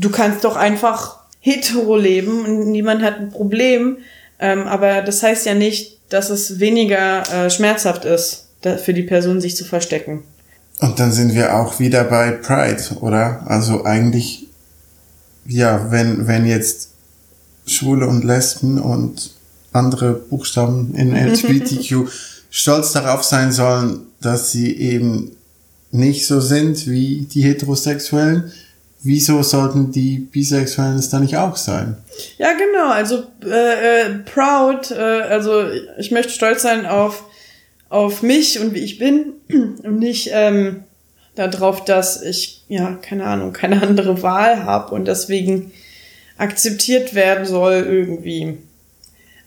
Du kannst doch einfach hetero leben und niemand hat ein Problem. Ähm, aber das heißt ja nicht, dass es weniger äh, schmerzhaft ist, für die Person sich zu verstecken. Und dann sind wir auch wieder bei Pride, oder? Also eigentlich, ja, wenn, wenn jetzt Schwule und Lesben und andere Buchstaben in LGBTQ stolz darauf sein sollen, dass sie eben nicht so sind wie die Heterosexuellen, wieso sollten die Bisexuellen es dann nicht auch sein? Ja, genau. Also äh, äh, proud. Äh, also ich möchte stolz sein auf auf mich und wie ich bin und nicht ähm, darauf, dass ich ja keine Ahnung keine andere Wahl habe und deswegen akzeptiert werden soll irgendwie.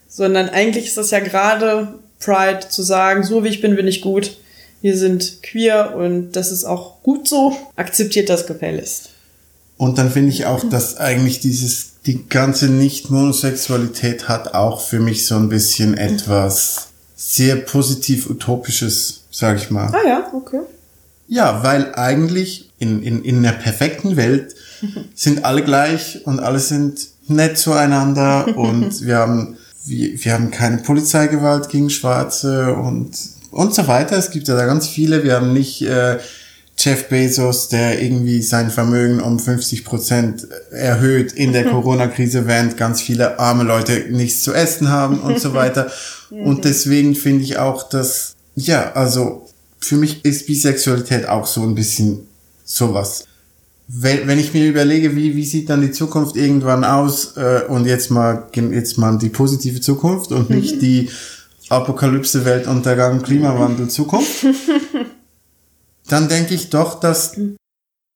Sondern eigentlich ist das ja gerade Pride zu sagen, so wie ich bin, bin ich gut. Wir sind queer und das ist auch gut so. Akzeptiert das gefälligst. Und dann finde ich auch, dass eigentlich dieses, die ganze Nicht-Monosexualität hat auch für mich so ein bisschen etwas sehr positiv utopisches, sag ich mal. Ah ja, okay. Ja, weil eigentlich in, in, in einer perfekten Welt sind alle gleich und alle sind nett zueinander und wir haben, wir, wir haben keine Polizeigewalt gegen Schwarze und, und so weiter. Es gibt ja da ganz viele. Wir haben nicht äh, Jeff Bezos, der irgendwie sein Vermögen um 50 Prozent erhöht in der Corona-Krise, während ganz viele arme Leute nichts zu essen haben und so weiter. Und deswegen finde ich auch, dass, ja, also für mich ist Bisexualität auch so ein bisschen sowas. Wenn, wenn ich mir überlege, wie, wie sieht dann die Zukunft irgendwann aus, äh, und jetzt mal, jetzt mal die positive Zukunft und nicht die Apokalypse, Weltuntergang, Klimawandel Zukunft, dann denke ich doch, dass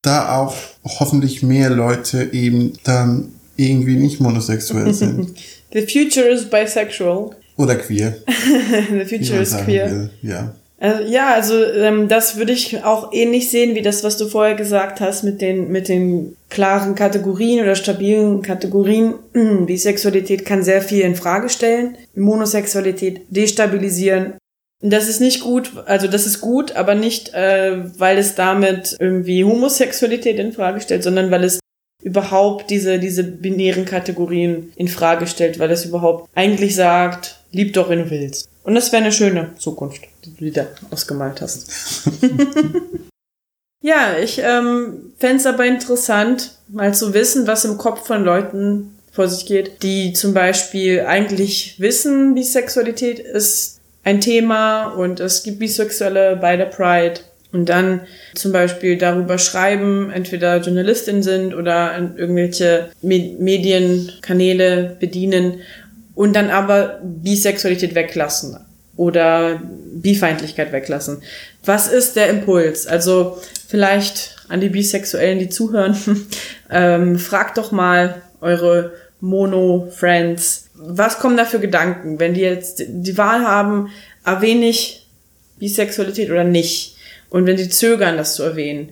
da auch hoffentlich mehr Leute eben dann irgendwie nicht monosexuell sind. The future is bisexual. Oder queer. The future is queer. will. Ja. Also, ja, also ähm, das würde ich auch ähnlich sehen wie das, was du vorher gesagt hast mit den mit den klaren Kategorien oder stabilen Kategorien. Bisexualität kann sehr viel in Frage stellen, Monosexualität destabilisieren. Das ist nicht gut, also das ist gut, aber nicht, äh, weil es damit irgendwie Homosexualität in Frage stellt, sondern weil es überhaupt diese diese binären Kategorien in Frage stellt, weil es überhaupt eigentlich sagt, lieb doch, wenn du willst. Und das wäre eine schöne Zukunft, die du da ausgemalt hast. ja, ich ähm, fände es aber interessant, mal zu wissen, was im Kopf von Leuten vor sich geht, die zum Beispiel eigentlich wissen, Bisexualität ist ein Thema und es gibt Bisexuelle bei der Pride und dann zum Beispiel darüber schreiben, entweder Journalistin sind oder irgendwelche Me Medienkanäle bedienen und dann aber Bisexualität weglassen oder Bifeindlichkeit weglassen. Was ist der Impuls? Also vielleicht an die Bisexuellen, die zuhören, ähm, fragt doch mal eure Mono-Friends, was kommen da für Gedanken, wenn die jetzt die Wahl haben, erwähne ich Bisexualität oder nicht? Und wenn sie zögern, das zu erwähnen,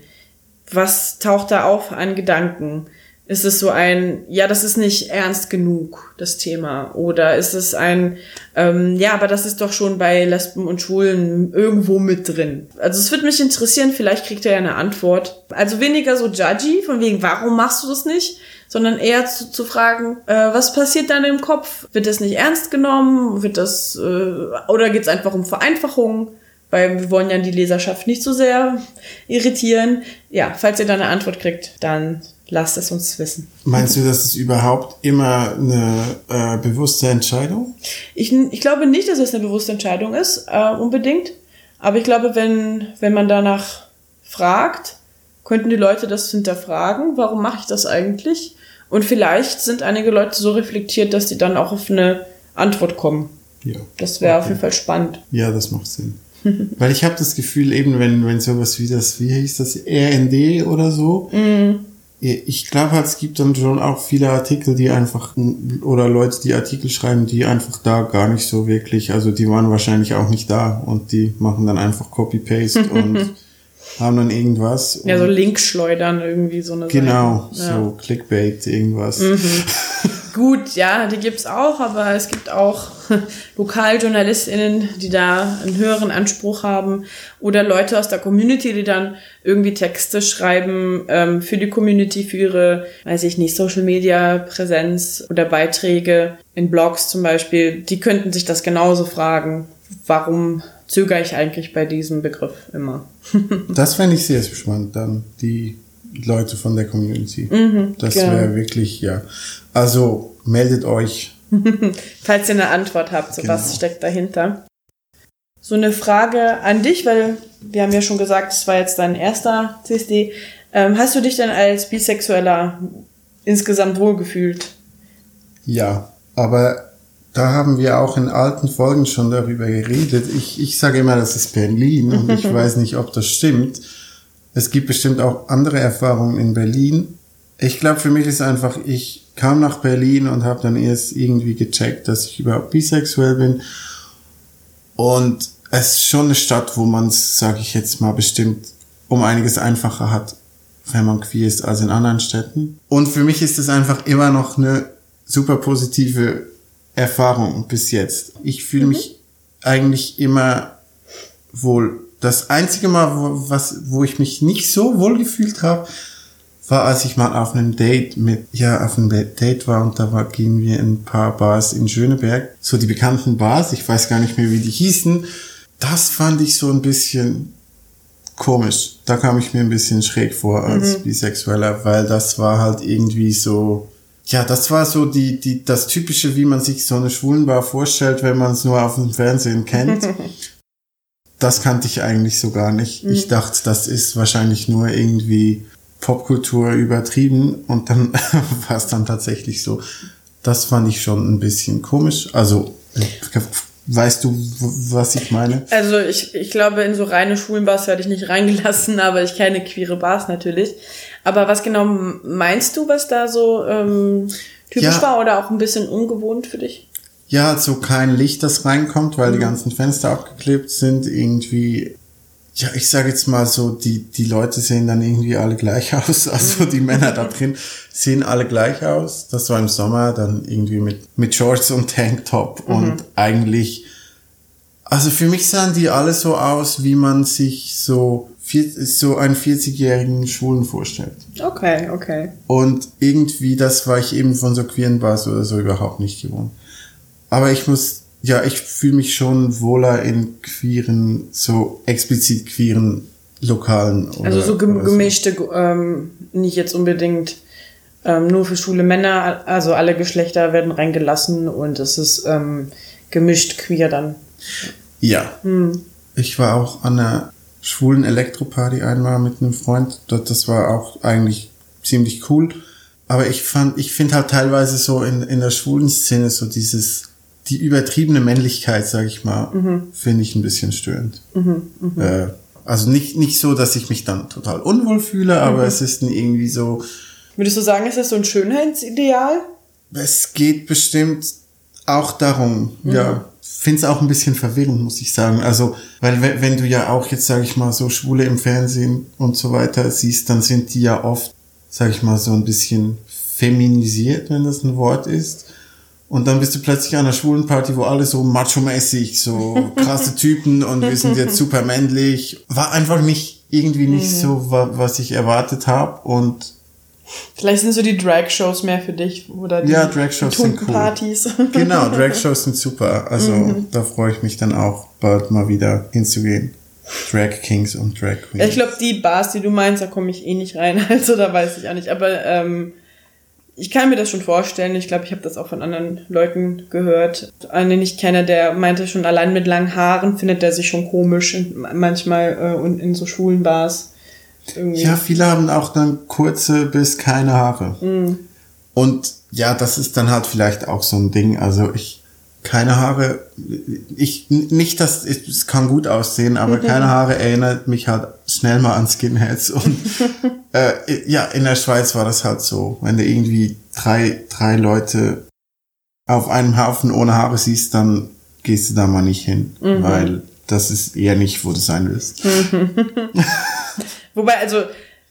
was taucht da auf an Gedanken? Ist es so ein, ja, das ist nicht ernst genug, das Thema? Oder ist es ein, ähm, ja, aber das ist doch schon bei Lesben und Schwulen irgendwo mit drin? Also es wird mich interessieren, vielleicht kriegt er ja eine Antwort. Also weniger so judgy, von wegen, warum machst du das nicht? Sondern eher zu, zu fragen, äh, was passiert dann im Kopf? Wird das nicht ernst genommen? Wird das, äh, oder geht es einfach um Vereinfachung? weil wir wollen ja die Leserschaft nicht so sehr irritieren. Ja, falls ihr da eine Antwort kriegt, dann lasst es uns wissen. Meinst du, dass es überhaupt immer eine äh, bewusste Entscheidung? Ich, ich glaube nicht, dass es eine bewusste Entscheidung ist, äh, unbedingt. Aber ich glaube, wenn, wenn man danach fragt, könnten die Leute das hinterfragen, warum mache ich das eigentlich? Und vielleicht sind einige Leute so reflektiert, dass die dann auch auf eine Antwort kommen. Ja. Das wäre okay. auf jeden Fall spannend. Ja, das macht Sinn. Weil ich habe das Gefühl, eben wenn, wenn sowas wie das, wie hieß das, RND oder so, mm. Ich glaube halt, es gibt dann schon auch viele Artikel, die einfach, oder Leute, die Artikel schreiben, die einfach da gar nicht so wirklich, also die waren wahrscheinlich auch nicht da und die machen dann einfach Copy-Paste und haben dann irgendwas. Ja, so Link schleudern irgendwie so eine Genau, ja. so Clickbait, irgendwas. Mhm. Gut, ja, die gibt's auch, aber es gibt auch LokaljournalistInnen, die da einen höheren Anspruch haben oder Leute aus der Community, die dann irgendwie Texte schreiben ähm, für die Community, für ihre, weiß ich nicht, Social Media Präsenz oder Beiträge in Blogs zum Beispiel. Die könnten sich das genauso fragen. Warum zögere ich eigentlich bei diesem Begriff immer? das fände ich sehr spannend, dann die Leute von der Community. Mhm, das genau. wäre wirklich, ja. Also meldet euch. Falls ihr eine Antwort habt, so genau. was steckt dahinter. So eine Frage an dich, weil wir haben ja schon gesagt, es war jetzt dein erster CSD. Ähm, hast du dich denn als Bisexueller insgesamt wohlgefühlt? Ja, aber da haben wir auch in alten Folgen schon darüber geredet. Ich, ich sage immer, das ist Berlin und ich weiß nicht, ob das stimmt. Es gibt bestimmt auch andere Erfahrungen in Berlin. Ich glaube, für mich ist einfach, ich kam nach Berlin und habe dann erst irgendwie gecheckt, dass ich überhaupt bisexuell bin. Und es ist schon eine Stadt, wo man es, sage ich jetzt mal, bestimmt um einiges einfacher hat, wenn man queer ist, als in anderen Städten. Und für mich ist es einfach immer noch eine super positive Erfahrung bis jetzt. Ich fühle mhm. mich eigentlich immer wohl. Das einzige Mal, wo, was, wo ich mich nicht so wohl gefühlt habe, war, als ich mal auf einem Date mit, ja, auf einem Date war und da war, gehen wir in ein paar Bars in Schöneberg. So die bekannten Bars, ich weiß gar nicht mehr, wie die hießen. Das fand ich so ein bisschen komisch. Da kam ich mir ein bisschen schräg vor als mhm. Bisexueller, weil das war halt irgendwie so, ja, das war so die, die, das typische, wie man sich so eine Schwulenbar vorstellt, wenn man es nur auf dem Fernsehen kennt. das kannte ich eigentlich so gar nicht. Mhm. Ich dachte, das ist wahrscheinlich nur irgendwie Popkultur übertrieben und dann war es dann tatsächlich so. Das fand ich schon ein bisschen komisch. Also, weißt du, was ich meine? Also, ich, ich glaube, in so reine Schulenbars werde ich nicht reingelassen, aber ich kenne queere Bars natürlich. Aber was genau meinst du, was da so ähm, typisch ja. war oder auch ein bisschen ungewohnt für dich? Ja, also kein Licht, das reinkommt, weil mhm. die ganzen Fenster abgeklebt sind. Irgendwie ja, ich sage jetzt mal so, die, die Leute sehen dann irgendwie alle gleich aus. Also die Männer da drin sehen alle gleich aus. Das war im Sommer dann irgendwie mit, mit Shorts und Tanktop mhm. und eigentlich, also für mich sahen die alle so aus, wie man sich so, so einen 40-jährigen Schwulen vorstellt. Okay, okay. Und irgendwie, das war ich eben von so queeren Bars oder so überhaupt nicht gewohnt. Aber ich muss ja, ich fühle mich schon wohler in queeren, so explizit queeren Lokalen. Oder, also so gemischte, so. Ähm, nicht jetzt unbedingt ähm, nur für schwule Männer, also alle Geschlechter werden reingelassen und es ist ähm, gemischt queer dann. Ja. Hm. Ich war auch an einer schwulen Elektroparty einmal mit einem Freund. Das war auch eigentlich ziemlich cool. Aber ich fand, ich finde halt teilweise so in, in der schwulen Szene so dieses die übertriebene Männlichkeit, sage ich mal, mhm. finde ich ein bisschen störend. Mhm, mh. äh, also nicht, nicht so, dass ich mich dann total unwohl fühle, aber mhm. es ist irgendwie so. Würdest du sagen, ist das so ein Schönheitsideal? Es geht bestimmt auch darum, mhm. ja. Finde es auch ein bisschen verwirrend, muss ich sagen. Also, weil wenn du ja auch jetzt, sage ich mal, so Schwule im Fernsehen und so weiter siehst, dann sind die ja oft, sage ich mal, so ein bisschen feminisiert, wenn das ein Wort ist. Und dann bist du plötzlich an einer schwulen Party, wo alle so macho-mäßig, so krasse Typen und wir sind jetzt super männlich. War einfach nicht, irgendwie nicht mhm. so, was ich erwartet habe und Vielleicht sind so die Drag-Shows mehr für dich oder die, ja, Drag-Shows sind cool. Partys. Genau, Drag-Shows sind super. Also mhm. da freue ich mich dann auch bald mal wieder hinzugehen. Drag Kings und Drag Queens. Ich glaube, die Bars, die du meinst, da komme ich eh nicht rein. Also da weiß ich auch nicht. Aber ähm, ich kann mir das schon vorstellen. Ich glaube, ich habe das auch von anderen Leuten gehört. Einen, den ich kenne, der meinte schon, allein mit langen Haaren findet er sich schon komisch manchmal äh, und in so schwulen Bars. Irgendwie. Ja, viele haben auch dann kurze bis keine Haare. Mhm. Und ja, das ist dann halt vielleicht auch so ein Ding. Also ich keine Haare, ich nicht, dass es kann gut aussehen, aber mhm. keine Haare erinnert mich halt schnell mal an Skinheads und äh, ja, in der Schweiz war das halt so, wenn du irgendwie drei drei Leute auf einem Haufen ohne Haare siehst, dann gehst du da mal nicht hin, mhm. weil das ist eher nicht, wo du sein willst. Wobei also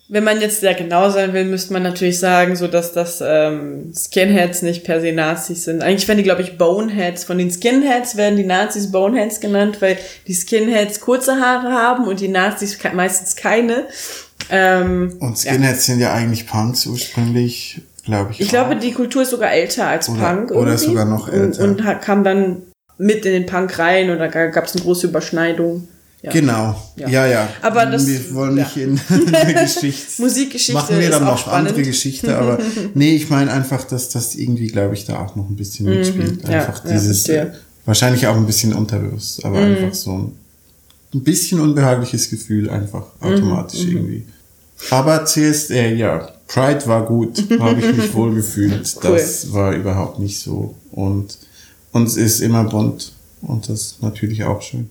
wenn man jetzt sehr genau sein will, müsste man natürlich sagen, so dass das ähm, Skinheads nicht per se Nazis sind. Eigentlich werden die, glaube ich, Boneheads. Von den Skinheads werden die Nazis Boneheads genannt, weil die Skinheads kurze Haare haben und die Nazis meistens keine. Ähm, und Skinheads ja. sind ja eigentlich Punks ursprünglich, glaube ich. Ich auch. glaube, die Kultur ist sogar älter als oder, Punk. Oder irgendwie. sogar noch älter. Und, und kam dann mit in den Punk rein und da gab es eine große Überschneidung. Ja. Genau, ja. ja, ja. Aber das, wir wollen nicht ja. in eine Geschichte. Musikgeschichte machen wir dann noch spannend. andere Geschichte, aber nee, ich meine einfach, dass das irgendwie, glaube ich, da auch noch ein bisschen mhm. mitspielt. Einfach dieses, wahrscheinlich auch ein bisschen unterbewusst, aber mhm. einfach so ein, ein bisschen unbehagliches Gefühl einfach mhm. automatisch mhm. irgendwie. Aber CSD, ja, Pride war gut, habe ich mich wohl gefühlt. Cool. Das war überhaupt nicht so und uns ist immer bunt und das ist natürlich auch schön.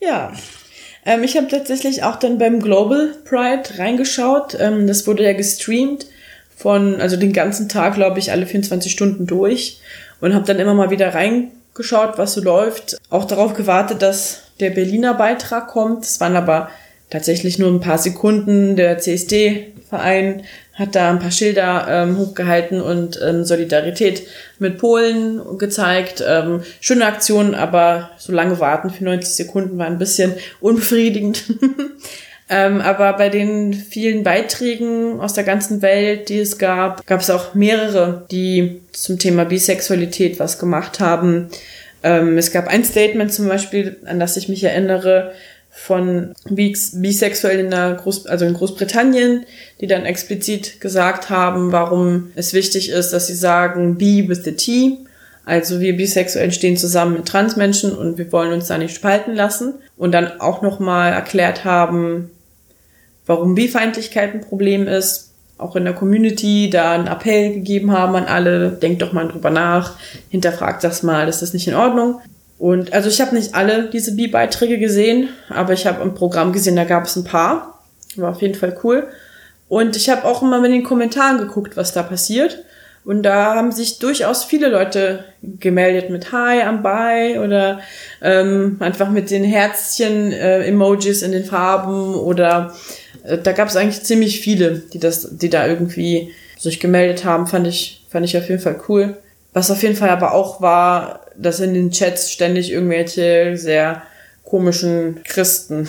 Ja. Ähm, ich habe tatsächlich auch dann beim Global Pride reingeschaut. Ähm, das wurde ja gestreamt von, also den ganzen Tag, glaube ich, alle 24 Stunden durch. Und habe dann immer mal wieder reingeschaut, was so läuft. Auch darauf gewartet, dass der Berliner Beitrag kommt. Es waren aber tatsächlich nur ein paar Sekunden. Der CSD-Verein hat da ein paar Schilder ähm, hochgehalten und ähm, Solidarität mit Polen gezeigt. Ähm, schöne Aktion, aber so lange warten für 90 Sekunden war ein bisschen unbefriedigend. ähm, aber bei den vielen Beiträgen aus der ganzen Welt, die es gab, gab es auch mehrere, die zum Thema Bisexualität was gemacht haben. Ähm, es gab ein Statement zum Beispiel, an das ich mich erinnere, von bisexuell in der Groß, also in Großbritannien, die dann explizit gesagt haben, warum es wichtig ist, dass sie sagen be with the T. Also wir Bisexuellen stehen zusammen mit Transmenschen und wir wollen uns da nicht spalten lassen. Und dann auch nochmal erklärt haben, warum Bifeindlichkeit ein Problem ist. Auch in der Community da einen Appell gegeben haben an alle, denkt doch mal drüber nach, hinterfragt das mal, ist das nicht in Ordnung? Und also ich habe nicht alle diese Bi-Beiträge gesehen, aber ich habe im Programm gesehen, da gab es ein paar. War auf jeden Fall cool. Und ich habe auch immer mit den Kommentaren geguckt, was da passiert. Und da haben sich durchaus viele Leute gemeldet mit Hi, am Bye oder ähm, einfach mit den Herzchen-Emojis äh, in den Farben oder äh, da gab es eigentlich ziemlich viele, die das, die da irgendwie sich gemeldet haben, fand ich, fand ich auf jeden Fall cool. Was auf jeden Fall aber auch war, dass in den Chats ständig irgendwelche sehr komischen Christen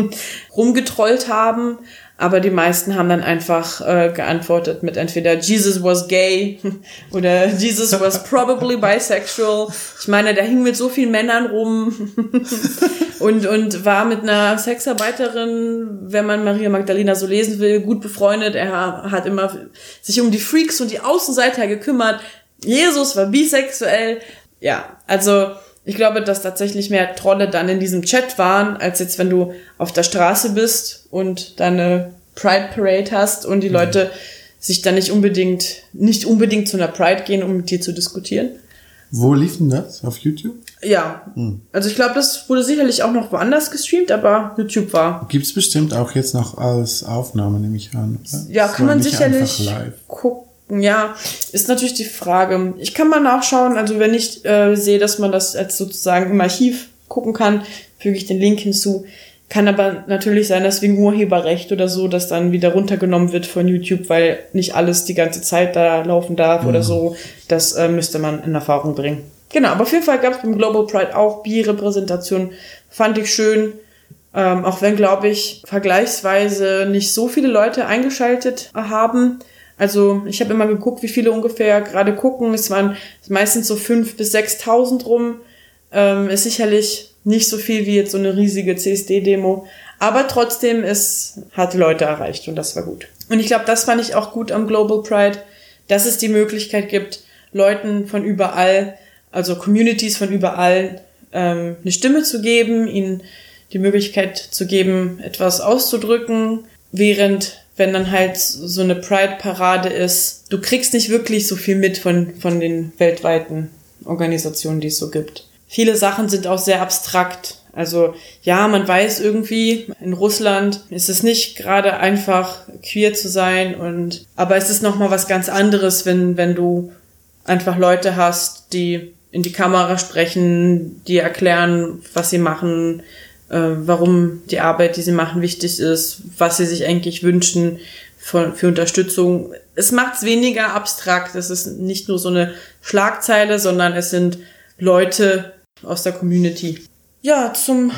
rumgetrollt haben, aber die meisten haben dann einfach äh, geantwortet mit entweder Jesus was gay oder Jesus was probably bisexual. Ich meine, der hing mit so vielen Männern rum und, und war mit einer Sexarbeiterin, wenn man Maria Magdalena so lesen will, gut befreundet. Er hat immer sich um die Freaks und die Außenseiter gekümmert. Jesus war bisexuell. Ja, also ich glaube, dass tatsächlich mehr Trolle dann in diesem Chat waren, als jetzt, wenn du auf der Straße bist und deine Pride Parade hast und die mhm. Leute sich dann nicht unbedingt, nicht unbedingt zu einer Pride gehen, um mit dir zu diskutieren. Wo lief denn das? Auf YouTube? Ja. Hm. Also ich glaube, das wurde sicherlich auch noch woanders gestreamt, aber YouTube war. Gibt's bestimmt auch jetzt noch als Aufnahme, nehme ich an. Oder? Ja, das kann man sicherlich gucken ja, ist natürlich die Frage. Ich kann mal nachschauen, also wenn ich äh, sehe, dass man das als sozusagen im Archiv gucken kann, füge ich den Link hinzu. Kann aber natürlich sein, dass wegen Urheberrecht oder so, das dann wieder runtergenommen wird von YouTube, weil nicht alles die ganze Zeit da laufen darf mhm. oder so. Das äh, müsste man in Erfahrung bringen. Genau, aber auf jeden Fall gab es beim Global Pride auch Bierrepräsentation. Fand ich schön. Ähm, auch wenn, glaube ich, vergleichsweise nicht so viele Leute eingeschaltet haben. Also ich habe immer geguckt, wie viele ungefähr gerade gucken. Es waren meistens so fünf bis sechstausend rum. Ähm, ist sicherlich nicht so viel wie jetzt so eine riesige CSD-Demo. Aber trotzdem, es hat Leute erreicht und das war gut. Und ich glaube, das fand ich auch gut am Global Pride, dass es die Möglichkeit gibt, Leuten von überall, also Communities von überall, ähm, eine Stimme zu geben, ihnen die Möglichkeit zu geben, etwas auszudrücken, während wenn dann halt so eine Pride-Parade ist, du kriegst nicht wirklich so viel mit von, von den weltweiten Organisationen, die es so gibt. Viele Sachen sind auch sehr abstrakt. Also ja, man weiß irgendwie, in Russland ist es nicht gerade einfach queer zu sein und aber es ist noch mal was ganz anderes, wenn wenn du einfach Leute hast, die in die Kamera sprechen, die erklären, was sie machen, äh, warum die Arbeit, die sie machen, wichtig ist, was sie sich eigentlich wünschen für, für Unterstützung. Es macht es weniger abstrakt. Es ist nicht nur so eine Schlagzeile, sondern es sind Leute, aus der Community. Ja, zum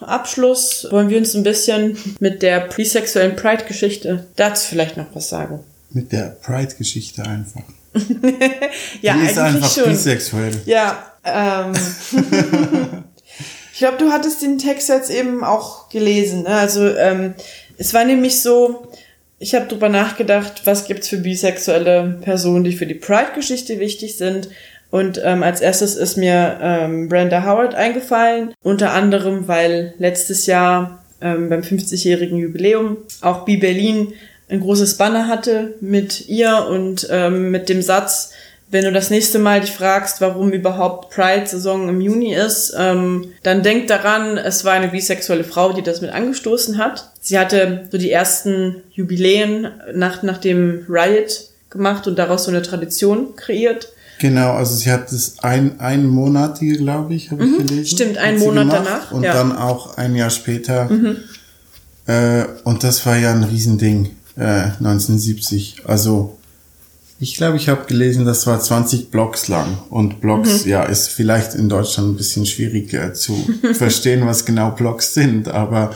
Abschluss wollen wir uns ein bisschen mit der presexuellen Pride-Geschichte dazu vielleicht noch was sagen. Mit der Pride-Geschichte einfach. ja, Die ist einfach schon. bisexuell. Ja, ähm. ich glaube, du hattest den Text jetzt eben auch gelesen. Ne? Also ähm, es war nämlich so, ich habe drüber nachgedacht, was gibt's für bisexuelle Personen, die für die Pride-Geschichte wichtig sind. Und ähm, als erstes ist mir ähm, Brenda Howard eingefallen, unter anderem, weil letztes Jahr ähm, beim 50-jährigen Jubiläum auch Bi Berlin ein großes Banner hatte mit ihr und ähm, mit dem Satz, wenn du das nächste Mal dich fragst, warum überhaupt Pride-Saison im Juni ist, ähm, dann denk daran, es war eine bisexuelle Frau, die das mit angestoßen hat. Sie hatte so die ersten Jubiläen nach, nach dem Riot gemacht und daraus so eine Tradition kreiert. Genau, also sie hat das ein, einmonatige, glaube ich, habe mhm, ich gelesen. Stimmt, ein Monat gemacht. danach. Und ja. dann auch ein Jahr später. Mhm. Äh, und das war ja ein Riesending, äh, 1970. Also ich glaube, ich habe gelesen, das war 20 Blocks lang. Und Blocks, mhm. ja, ist vielleicht in Deutschland ein bisschen schwieriger zu verstehen, was genau Blocks sind. Aber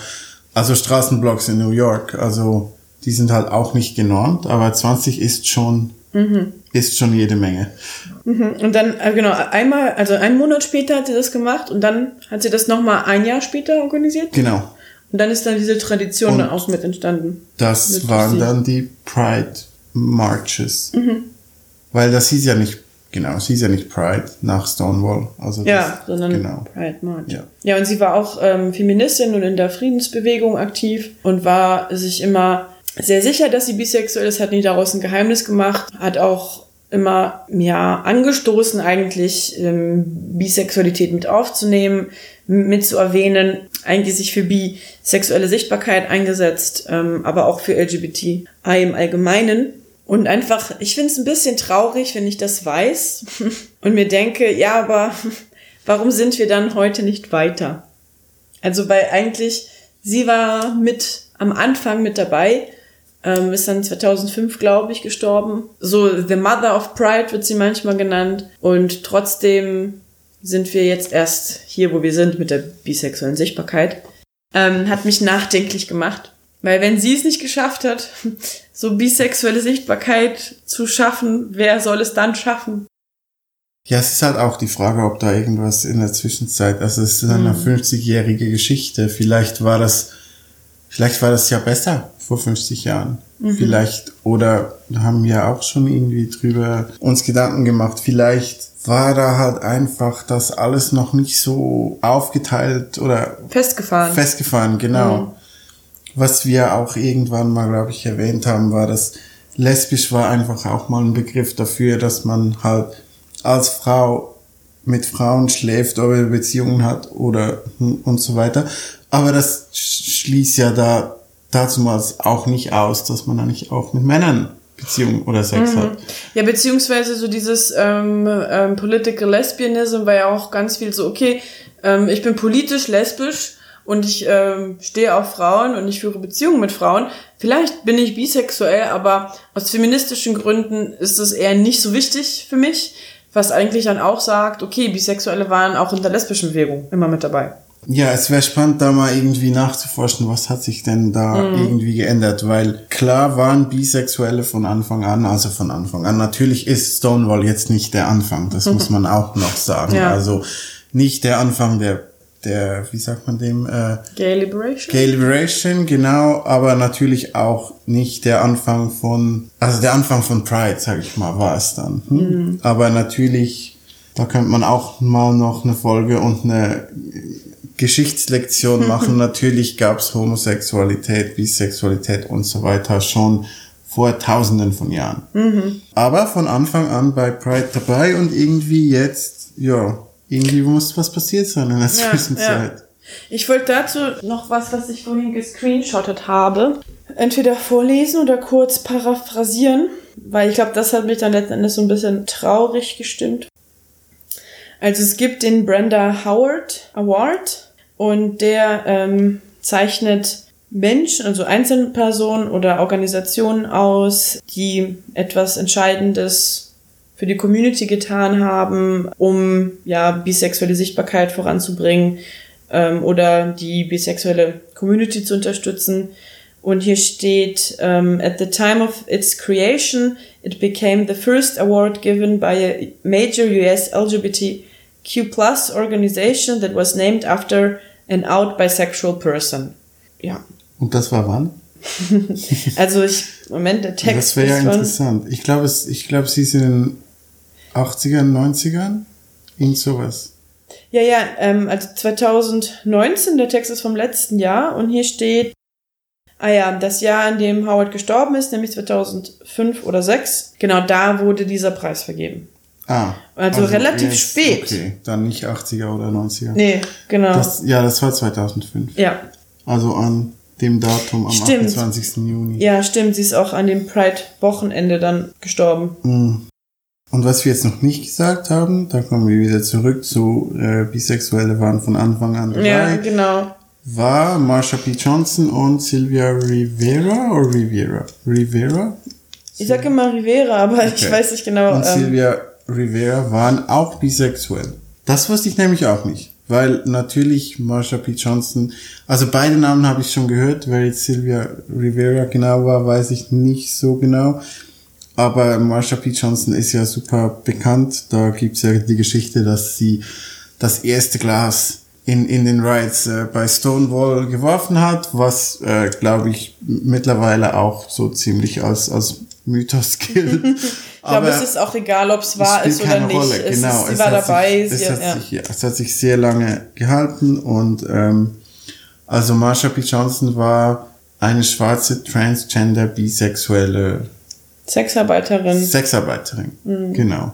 also Straßenblocks in New York, also die sind halt auch nicht genormt, aber 20 ist schon Mhm. Ist schon jede Menge. Mhm. Und dann, äh, genau, einmal, also einen Monat später hat sie das gemacht und dann hat sie das nochmal ein Jahr später organisiert. Genau. Und dann ist dann diese Tradition dann auch mit entstanden. Das waren dann die Pride Marches. Mhm. Weil das hieß ja nicht, genau, es hieß ja nicht Pride nach Stonewall. Also ja, das, sondern genau. Pride March. Ja. ja, und sie war auch ähm, Feministin und in der Friedensbewegung aktiv und war sich immer sehr sicher, dass sie bisexuell ist, hat nie daraus ein Geheimnis gemacht, hat auch immer ja angestoßen eigentlich ähm, Bisexualität mit aufzunehmen, mit zu erwähnen, eigentlich sich für bisexuelle Sichtbarkeit eingesetzt, ähm, aber auch für LGBTI im Allgemeinen. Und einfach, ich finde es ein bisschen traurig, wenn ich das weiß und mir denke, ja, aber warum sind wir dann heute nicht weiter? Also weil eigentlich sie war mit am Anfang mit dabei ähm, ist dann 2005, glaube ich, gestorben. So The Mother of Pride wird sie manchmal genannt. Und trotzdem sind wir jetzt erst hier, wo wir sind mit der bisexuellen Sichtbarkeit. Ähm, hat mich nachdenklich gemacht. Weil wenn sie es nicht geschafft hat, so bisexuelle Sichtbarkeit zu schaffen, wer soll es dann schaffen? Ja, es ist halt auch die Frage, ob da irgendwas in der Zwischenzeit, also es ist eine mhm. 50-jährige Geschichte. Vielleicht war das, vielleicht war das ja besser vor 50 Jahren. Mhm. Vielleicht, oder haben wir auch schon irgendwie drüber uns Gedanken gemacht, vielleicht war da halt einfach das alles noch nicht so aufgeteilt oder festgefahren. Festgefahren, genau. Mhm. Was wir auch irgendwann mal, glaube ich, erwähnt haben, war, dass lesbisch war einfach auch mal ein Begriff dafür, dass man halt als Frau mit Frauen schläft oder Beziehungen hat oder und so weiter. Aber das schließt ja da damals auch nicht aus, dass man eigentlich auch mit Männern Beziehung oder Sex mhm. hat. Ja, beziehungsweise so dieses ähm, ähm, Political Lesbianism war ja auch ganz viel so, okay, ähm, ich bin politisch lesbisch und ich ähm, stehe auf Frauen und ich führe Beziehungen mit Frauen. Vielleicht bin ich bisexuell, aber aus feministischen Gründen ist es eher nicht so wichtig für mich, was eigentlich dann auch sagt, okay, Bisexuelle waren auch in der lesbischen Bewegung immer mit dabei. Ja, es wäre spannend, da mal irgendwie nachzuforschen, was hat sich denn da mhm. irgendwie geändert, weil klar waren Bisexuelle von Anfang an, also von Anfang an. Natürlich ist Stonewall jetzt nicht der Anfang, das muss man auch noch sagen. Ja. Also nicht der Anfang der der, wie sagt man dem? Äh, Gay Liberation. Gay Liberation, genau, aber natürlich auch nicht der Anfang von, also der Anfang von Pride, sag ich mal, war es dann. Hm? Mhm. Aber natürlich, da könnte man auch mal noch eine Folge und eine Geschichtslektion machen. natürlich gab es Homosexualität, Bisexualität und so weiter schon vor tausenden von Jahren. Mhm. Aber von Anfang an bei Pride dabei und irgendwie jetzt, ja, irgendwie muss was passiert sein in der Zwischenzeit. Ja. Ich wollte dazu noch was, was ich vorhin gescreenshottet habe, entweder vorlesen oder kurz paraphrasieren, weil ich glaube, das hat mich dann letzten Endes so ein bisschen traurig gestimmt. Also es gibt den Brenda Howard Award und der ähm, zeichnet Menschen, also Einzelpersonen oder Organisationen aus, die etwas Entscheidendes für die Community getan haben, um ja bisexuelle Sichtbarkeit voranzubringen ähm, oder die bisexuelle Community zu unterstützen. Und hier steht, um, at the time of its creation, it became the first award given by a major US LGBTQ plus organization that was named after an out bisexual person. Ja. Und das war wann? also ich, Moment, der Text. Das wäre ja interessant. Ich glaube, ich glaube, sie sind 80ern, 90ern? Irgend sowas. Ja, ja, ähm, also 2019, der Text ist vom letzten Jahr und hier steht, ah ja, das Jahr, in dem Howard gestorben ist, nämlich 2005 oder 6, genau da wurde dieser Preis vergeben. Ah. Also, also relativ jetzt, spät. Okay, dann nicht 80er oder 90er. Nee, genau. Das, ja, das war 2005. Ja. Also an dem Datum am stimmt. 28. Juni. Ja, stimmt. Sie ist auch an dem Pride-Wochenende dann gestorben. Mhm. Und was wir jetzt noch nicht gesagt haben, da kommen wir wieder zurück zu äh, Bisexuelle waren von Anfang an dabei. Ja, genau. War Marsha P. Johnson und Sylvia Rivera oder Rivera? Rivera? Ich sage immer Rivera, aber okay. ich weiß nicht genau. Und ähm, Sylvia Rivera waren auch bisexuell. Das wusste ich nämlich auch nicht. Weil natürlich Marsha P. Johnson, also beide Namen habe ich schon gehört, wer jetzt Sylvia Rivera genau war, weiß ich nicht so genau. Aber Marsha P. Johnson ist ja super bekannt. Da gibt's ja die Geschichte, dass sie das erste Glas in, in den Rides äh, bei Stonewall geworfen hat, was, äh, glaube ich, mittlerweile auch so ziemlich als, als Mythos gilt. ich glaube, es ist auch egal, ob es wahr ist oder nicht. Rolle. Es genau, ist, sie es war dabei. Sich, es, hat ja. sich, ja, es hat sich sehr lange gehalten und ähm, also Marsha P. Johnson war eine schwarze transgender bisexuelle Sexarbeiterin. Sexarbeiterin, mhm. genau.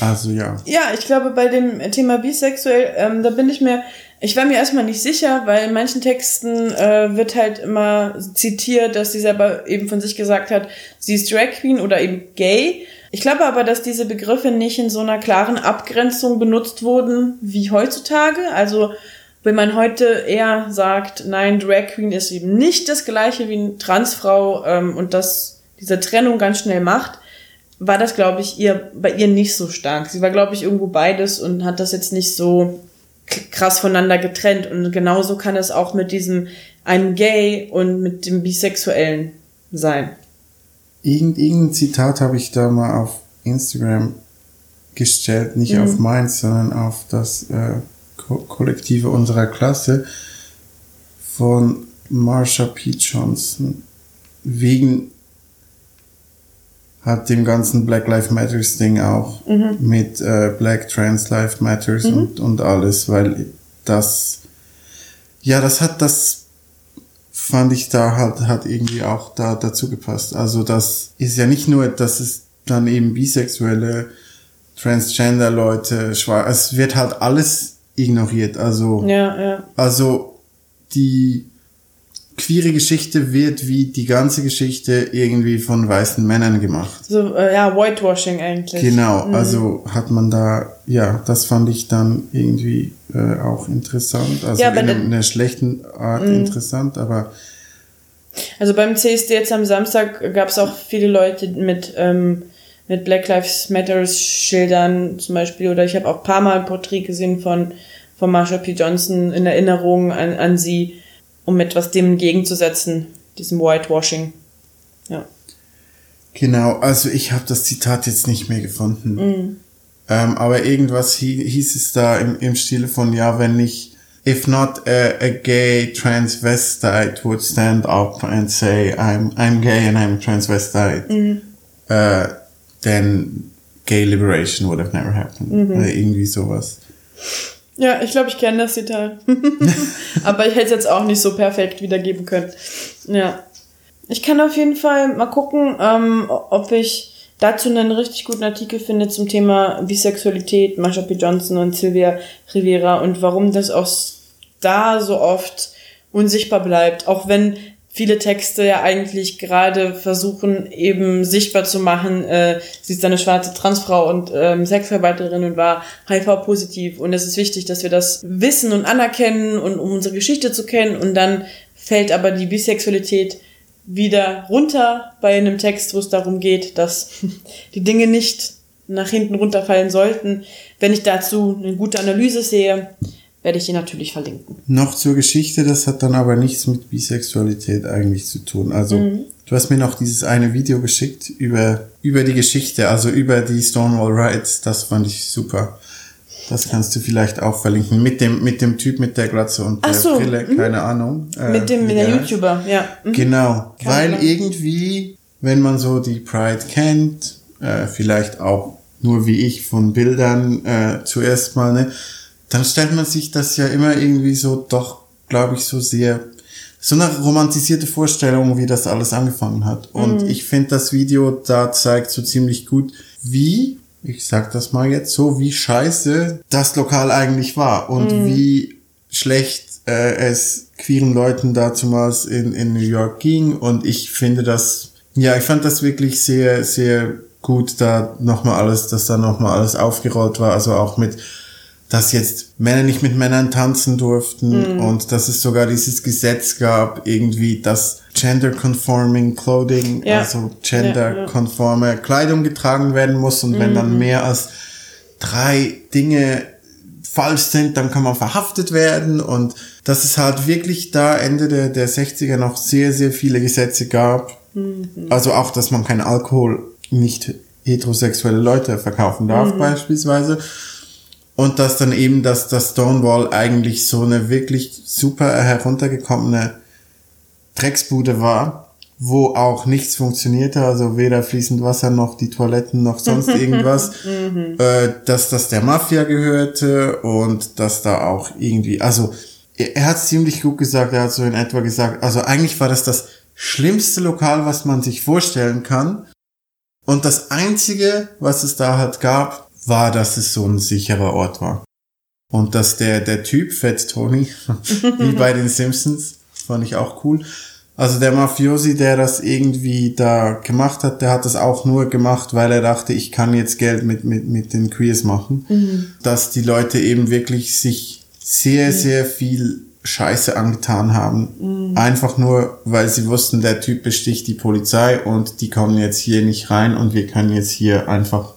Also ja. Ja, ich glaube, bei dem Thema bisexuell, ähm, da bin ich mir, ich war mir erstmal nicht sicher, weil in manchen Texten äh, wird halt immer zitiert, dass sie selber eben von sich gesagt hat, sie ist Drag Queen oder eben gay. Ich glaube aber, dass diese Begriffe nicht in so einer klaren Abgrenzung benutzt wurden wie heutzutage. Also wenn man heute eher sagt, nein, Drag Queen ist eben nicht das gleiche wie eine Transfrau ähm, und das diese Trennung ganz schnell macht, war das, glaube ich, ihr, bei ihr nicht so stark. Sie war, glaube ich, irgendwo beides und hat das jetzt nicht so krass voneinander getrennt. Und genauso kann es auch mit diesem einem Gay und mit dem Bisexuellen sein. Irgend, irgendein Zitat habe ich da mal auf Instagram gestellt, nicht mhm. auf meins, sondern auf das äh, Ko Kollektive unserer Klasse von Marsha P. Johnson. Wegen hat dem ganzen Black Lives Matters Ding auch mhm. mit äh, Black Trans Lives Matters mhm. und, und alles, weil das, ja, das hat, das fand ich da halt, hat irgendwie auch da dazu gepasst. Also das ist ja nicht nur, dass es dann eben bisexuelle, transgender Leute, schwarz, es wird halt alles ignoriert. Also, ja, ja. also die queere Geschichte wird wie die ganze Geschichte irgendwie von weißen Männern gemacht. So, äh, ja, Whitewashing eigentlich. Genau, mhm. also hat man da, ja, das fand ich dann irgendwie äh, auch interessant. Also ja, in, in einer schlechten Art mhm. interessant, aber. Also beim CSD jetzt am Samstag gab es auch viele Leute mit, ähm, mit Black Lives Matters Schildern zum Beispiel, oder ich habe auch ein paar Mal ein Porträt gesehen von, von Marsha P. Johnson in Erinnerung an, an sie um etwas dem entgegenzusetzen, diesem Whitewashing. Ja. Genau, also ich habe das Zitat jetzt nicht mehr gefunden. Mm. Ähm, aber irgendwas hieß es da im, im Stile von, ja, wenn nicht, if not a, a gay transvestite would stand up and say, I'm, I'm gay and I'm transvestite, mm. uh, then gay liberation would have never happened. -hmm. Oder irgendwie sowas. Ja, ich glaube, ich kenne das Zitat. Aber ich hätte es jetzt auch nicht so perfekt wiedergeben können. Ja. Ich kann auf jeden Fall mal gucken, ähm, ob ich dazu einen richtig guten Artikel finde zum Thema Bisexualität, Marsha P. Johnson und Sylvia Rivera und warum das auch da so oft unsichtbar bleibt. Auch wenn viele Texte ja eigentlich gerade versuchen, eben sichtbar zu machen, äh, sie ist eine schwarze Transfrau und ähm, Sexarbeiterin und war HIV-positiv. Und es ist wichtig, dass wir das wissen und anerkennen und um unsere Geschichte zu kennen. Und dann fällt aber die Bisexualität wieder runter bei einem Text, wo es darum geht, dass die Dinge nicht nach hinten runterfallen sollten. Wenn ich dazu eine gute Analyse sehe, werde ich die natürlich verlinken. Noch zur Geschichte, das hat dann aber nichts mit Bisexualität eigentlich zu tun. Also mhm. du hast mir noch dieses eine Video geschickt über, über die Geschichte, also über die Stonewall Rights. Das fand ich super. Das kannst du vielleicht auch verlinken. Mit dem, mit dem Typ mit der Glatze und der so, Brille, mhm. keine Ahnung. Äh, mit dem, mit der YouTuber, ja. Mhm. Genau. Keine weil Ahnung. irgendwie, wenn man so die Pride kennt, äh, vielleicht auch nur wie ich von Bildern äh, zuerst mal, ne, dann stellt man sich das ja immer irgendwie so doch, glaube ich, so sehr, so eine romantisierte Vorstellung, wie das alles angefangen hat. Und mhm. ich finde, das Video da zeigt so ziemlich gut, wie, ich sag das mal jetzt so, wie scheiße das Lokal eigentlich war und mhm. wie schlecht äh, es queeren Leuten dazumals in, in New York ging. Und ich finde das, ja, ich fand das wirklich sehr, sehr gut, da nochmal alles, dass da nochmal alles aufgerollt war. Also auch mit dass jetzt Männer nicht mit Männern tanzen durften mm. und dass es sogar dieses Gesetz gab, irgendwie, dass gender-conforming Clothing, ja. also gender-konforme ja, ja. Kleidung getragen werden muss und mm. wenn dann mhm. mehr als drei Dinge falsch sind, dann kann man verhaftet werden und dass es halt wirklich da Ende der, der 60er noch sehr, sehr viele Gesetze gab. Mm. Also auch, dass man keinen Alkohol nicht heterosexuelle Leute verkaufen darf, mhm. beispielsweise. Und dass dann eben, dass das Stonewall eigentlich so eine wirklich super heruntergekommene Drecksbude war, wo auch nichts funktionierte, also weder fließend Wasser noch die Toiletten noch sonst irgendwas, mhm. äh, dass das der Mafia gehörte und dass da auch irgendwie, also er, er hat ziemlich gut gesagt, er hat so in etwa gesagt, also eigentlich war das das schlimmste Lokal, was man sich vorstellen kann. Und das einzige, was es da halt gab, war, dass es so ein sicherer Ort war. Und dass der, der Typ, Fat Tony, wie bei den Simpsons, fand ich auch cool. Also der Mafiosi, der das irgendwie da gemacht hat, der hat das auch nur gemacht, weil er dachte, ich kann jetzt Geld mit, mit, mit den Queers machen. Mhm. Dass die Leute eben wirklich sich sehr, mhm. sehr viel Scheiße angetan haben. Mhm. Einfach nur, weil sie wussten, der Typ besticht die Polizei und die kommen jetzt hier nicht rein und wir können jetzt hier einfach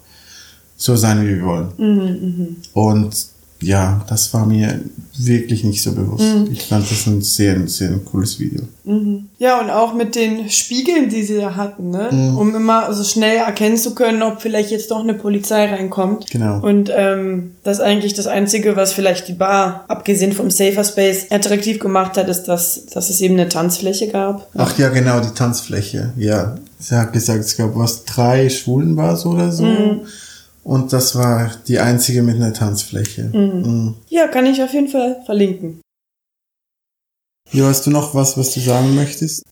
so sein, wie wir wollen. Mhm, mh. Und ja, das war mir wirklich nicht so bewusst. Mhm. Ich fand das ein sehr, sehr cooles Video. Mhm. Ja, und auch mit den Spiegeln, die sie da hatten, ne? Mhm. um immer so schnell erkennen zu können, ob vielleicht jetzt doch eine Polizei reinkommt. Genau. Und ähm, das ist eigentlich das Einzige, was vielleicht die Bar, abgesehen vom Safer Space, attraktiv gemacht hat, ist, dass, dass es eben eine Tanzfläche gab. Ach ja, genau, die Tanzfläche. Ja, sie hat gesagt, es gab was, drei Schwulenbars oder so. Und das war die einzige mit einer Tanzfläche. Mhm. Mhm. Ja, kann ich auf jeden Fall verlinken. Ja, hast du noch was, was du sagen möchtest?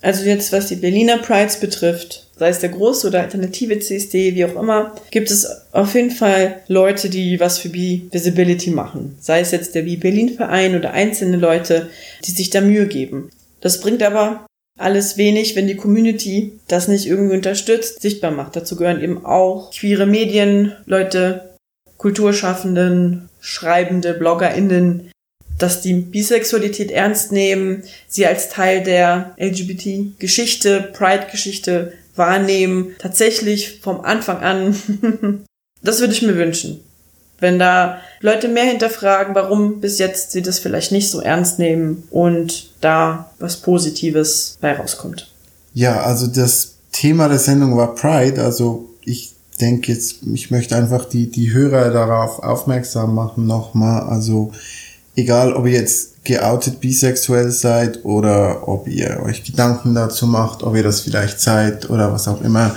Also jetzt, was die Berliner Prides betrifft, sei es der große oder alternative CSD, wie auch immer, gibt es auf jeden Fall Leute, die was für Be-Visibility machen. Sei es jetzt der Be-Berlin-Verein oder einzelne Leute, die sich da Mühe geben. Das bringt aber alles wenig, wenn die Community das nicht irgendwie unterstützt, sichtbar macht. Dazu gehören eben auch queere Medien, Leute, Kulturschaffenden, Schreibende, BloggerInnen, dass die Bisexualität ernst nehmen, sie als Teil der LGBT-Geschichte, Pride-Geschichte wahrnehmen, tatsächlich vom Anfang an. das würde ich mir wünschen. Wenn da Leute mehr hinterfragen, warum bis jetzt sie das vielleicht nicht so ernst nehmen und da was Positives bei rauskommt. Ja, also das Thema der Sendung war Pride. Also ich denke jetzt, ich möchte einfach die, die Hörer darauf aufmerksam machen nochmal. Also egal, ob ihr jetzt geoutet bisexuell seid oder ob ihr euch Gedanken dazu macht, ob ihr das vielleicht seid oder was auch immer.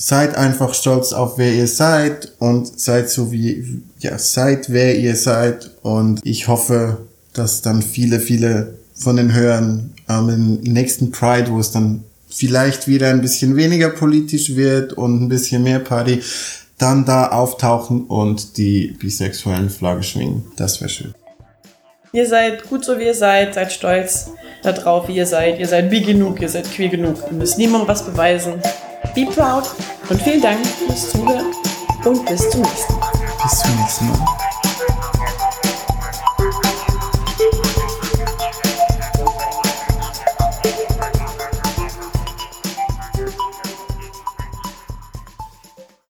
Seid einfach stolz auf wer ihr seid und seid so wie, ja, seid wer ihr seid und ich hoffe, dass dann viele, viele von den Hörern am ähm, nächsten Pride, wo es dann vielleicht wieder ein bisschen weniger politisch wird und ein bisschen mehr Party, dann da auftauchen und die bisexuellen Flagge schwingen. Das wäre schön. Ihr seid gut so wie ihr seid, seid stolz darauf, wie ihr seid. Ihr seid wie genug, ihr seid queer genug. Ihr müsst niemandem was beweisen. Be proud und vielen Dank fürs Zuhören und bis zum nächsten Mal. Bis zum nächsten Mal.